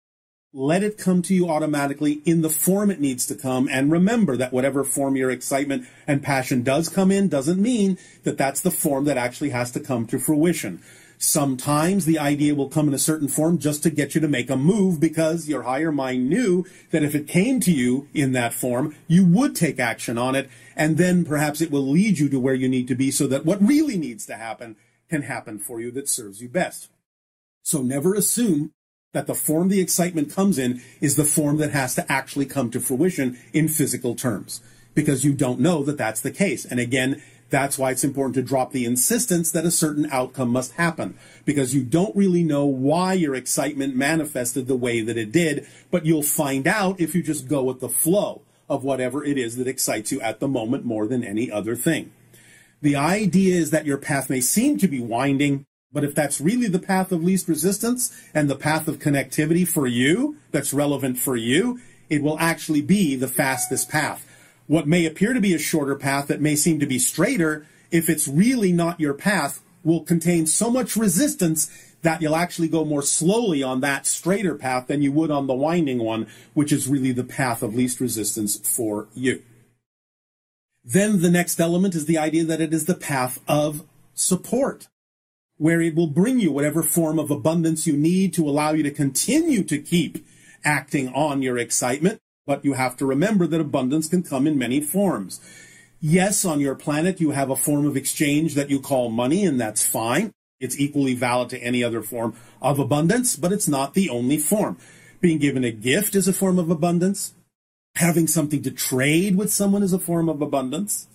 let it come to you automatically in the form it needs to come. And remember that whatever form your excitement and passion does come in doesn't mean that that's the form that actually has to come to fruition. Sometimes the idea will come in a certain form just to get you to make a move because your higher mind knew that if it came to you in that form, you would take action on it. And then perhaps it will lead you to where you need to be so that what really needs to happen can happen for you that serves you best. So never assume that the form the excitement comes in is the form that has to actually come to fruition in physical terms because you don't know that that's the case. And again, that's why it's important to drop the insistence that a certain outcome must happen because you don't really know why your excitement manifested the way that it did, but you'll find out if you just go with the flow of whatever it is that excites you at the moment more than any other thing. The idea is that your path may seem to be winding, but if that's really the path of least resistance and the path of connectivity for you, that's relevant for you, it will actually be the fastest path. What may appear to be a shorter path that may seem to be straighter, if it's really not your path, will contain so much resistance that you'll actually go more slowly on that straighter path than you would on the winding one, which is really the path of least resistance for you. Then the next element is the idea that it is the path of support where it will bring you whatever form of abundance you need to allow you to continue to keep acting on your excitement. But you have to remember that abundance can come in many forms. Yes, on your planet, you have a form of exchange that you call money, and that's fine. It's equally valid to any other form of abundance, but it's not the only form. Being given a gift is a form of abundance. Having something to trade with someone is a form of abundance.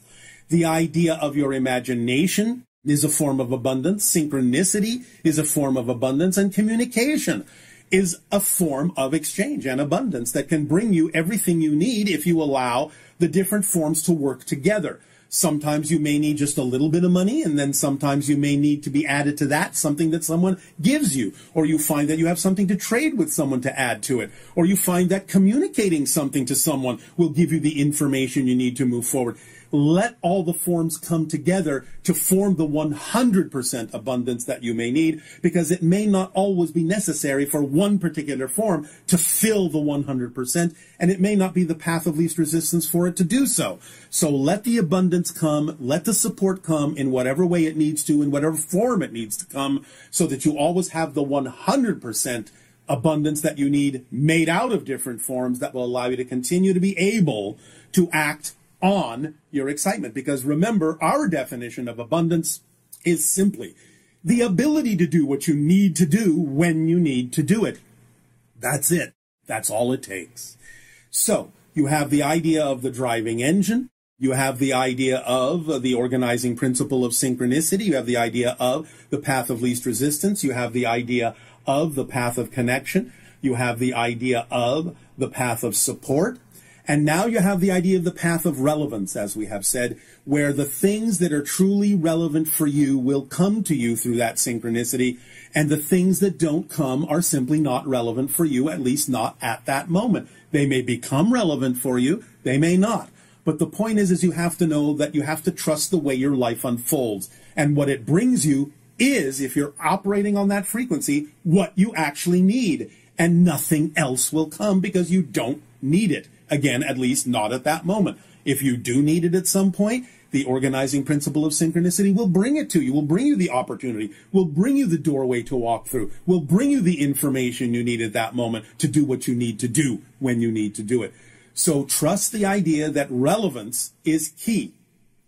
The idea of your imagination is a form of abundance. Synchronicity is a form of abundance and communication is a form of exchange and abundance that can bring you everything you need if you allow the different forms to work together. Sometimes you may need just a little bit of money, and then sometimes you may need to be added to that something that someone gives you, or you find that you have something to trade with someone to add to it, or you find that communicating something to someone will give you the information you need to move forward let all the forms come together to form the 100% abundance that you may need, because it may not always be necessary for one particular form to fill the 100%, and it may not be the path of least resistance for it to do so. So let the abundance come, let the support come in whatever way it needs to, in whatever form it needs to come, so that you always have the 100% abundance that you need made out of different forms that will allow you to continue to be able to act on your excitement. Because remember, our definition of abundance is simply the ability to do what you need to do when you need to do it. That's it. That's all it takes. So you have the idea of the driving engine. You have the idea of the organizing principle of synchronicity. You have the idea of the path of least resistance. You have the idea of the path of connection. You have the idea of the path of support. And now you have the idea of the path of relevance, as we have said, where the things that are truly relevant for you will come to you through that synchronicity, and the things that don't come are simply not relevant for you, at least not at that moment. They may become relevant for you, they may not. But the point is, is you have to know that you have to trust the way your life unfolds. And what it brings you is, if you're operating on that frequency, what you actually need. And nothing else will come because you don't need it. Again, at least not at that moment. If you do need it at some point, the organizing principle of synchronicity will bring it to you, will bring you the opportunity, will bring you the doorway to walk through, will bring you the information you need at that moment to do what you need to do when you need to do it. So trust the idea that relevance is key.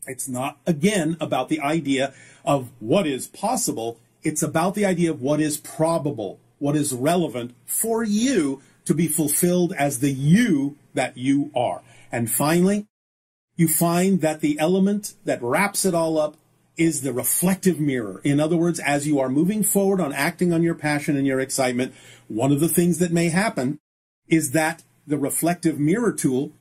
It's not, again, about the idea of what is possible. It's about the idea of what is probable what is relevant for you to be fulfilled as the you that you are. And finally, you find that the element that wraps it all up is the reflective mirror. In other words, as you are moving forward on acting on your passion and your excitement, one of the things that may happen is that the reflective mirror tool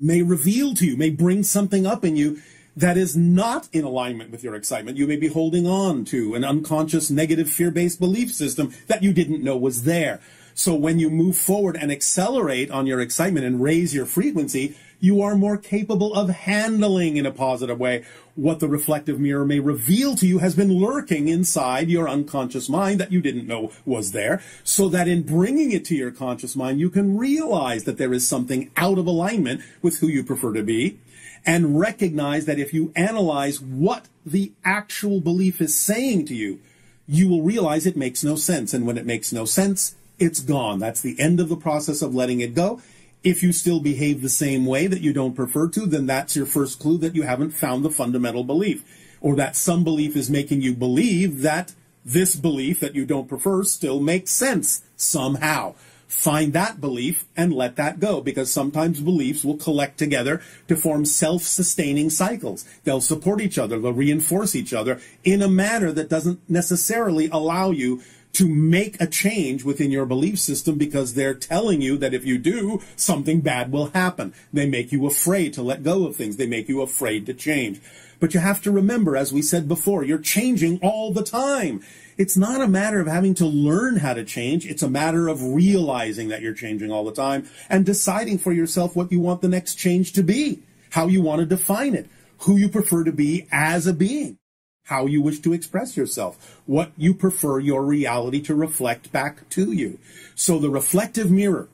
may reveal to you, may bring something up in you that is not in alignment with your excitement. You may be holding on to an unconscious negative fear-based belief system that you didn't know was there. So when you move forward and accelerate on your excitement and raise your frequency, you are more capable of handling in a positive way what the reflective mirror may reveal to you has been lurking inside your unconscious mind that you didn't know was there, so that in bringing it to your conscious mind, you can realize that there is something out of alignment with who you prefer to be, and recognize that if you analyze what the actual belief is saying to you, you will realize it makes no sense. And when it makes no sense, it's gone. That's the end of the process of letting it go. If you still behave the same way that you don't prefer to, then that's your first clue that you haven't found the fundamental belief. Or that some belief is making you believe that this belief that you don't prefer still makes sense somehow. Find that belief and let that go because sometimes beliefs will collect together to form self-sustaining cycles. They'll support each other, they'll reinforce each other in a manner that doesn't necessarily allow you to make a change within your belief system because they're telling you that if you do, something bad will happen. They make you afraid to let go of things. They make you afraid to change. But you have to remember, as we said before, you're changing all the time. It's not a matter of having to learn how to change. It's a matter of realizing that you're changing all the time and deciding for yourself what you want the next change to be, how you want to define it, who you prefer to be as a being how you wish to express yourself, what you prefer your reality to reflect back to you. So the reflective mirror,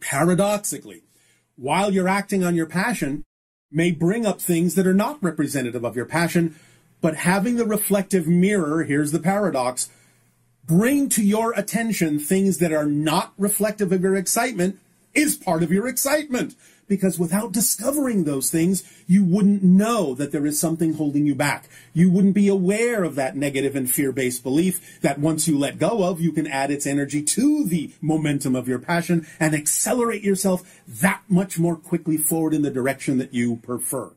paradoxically, while you're acting on your passion, may bring up things that are not representative of your passion, but having the reflective mirror, here's the paradox, bring to your attention things that are not reflective of your excitement is part of your excitement because without discovering those things, you wouldn't know that there is something holding you back. You wouldn't be aware of that negative and fear-based belief that once you let go of, you can add its energy to the momentum of your passion and accelerate yourself that much more quickly forward in the direction that you prefer.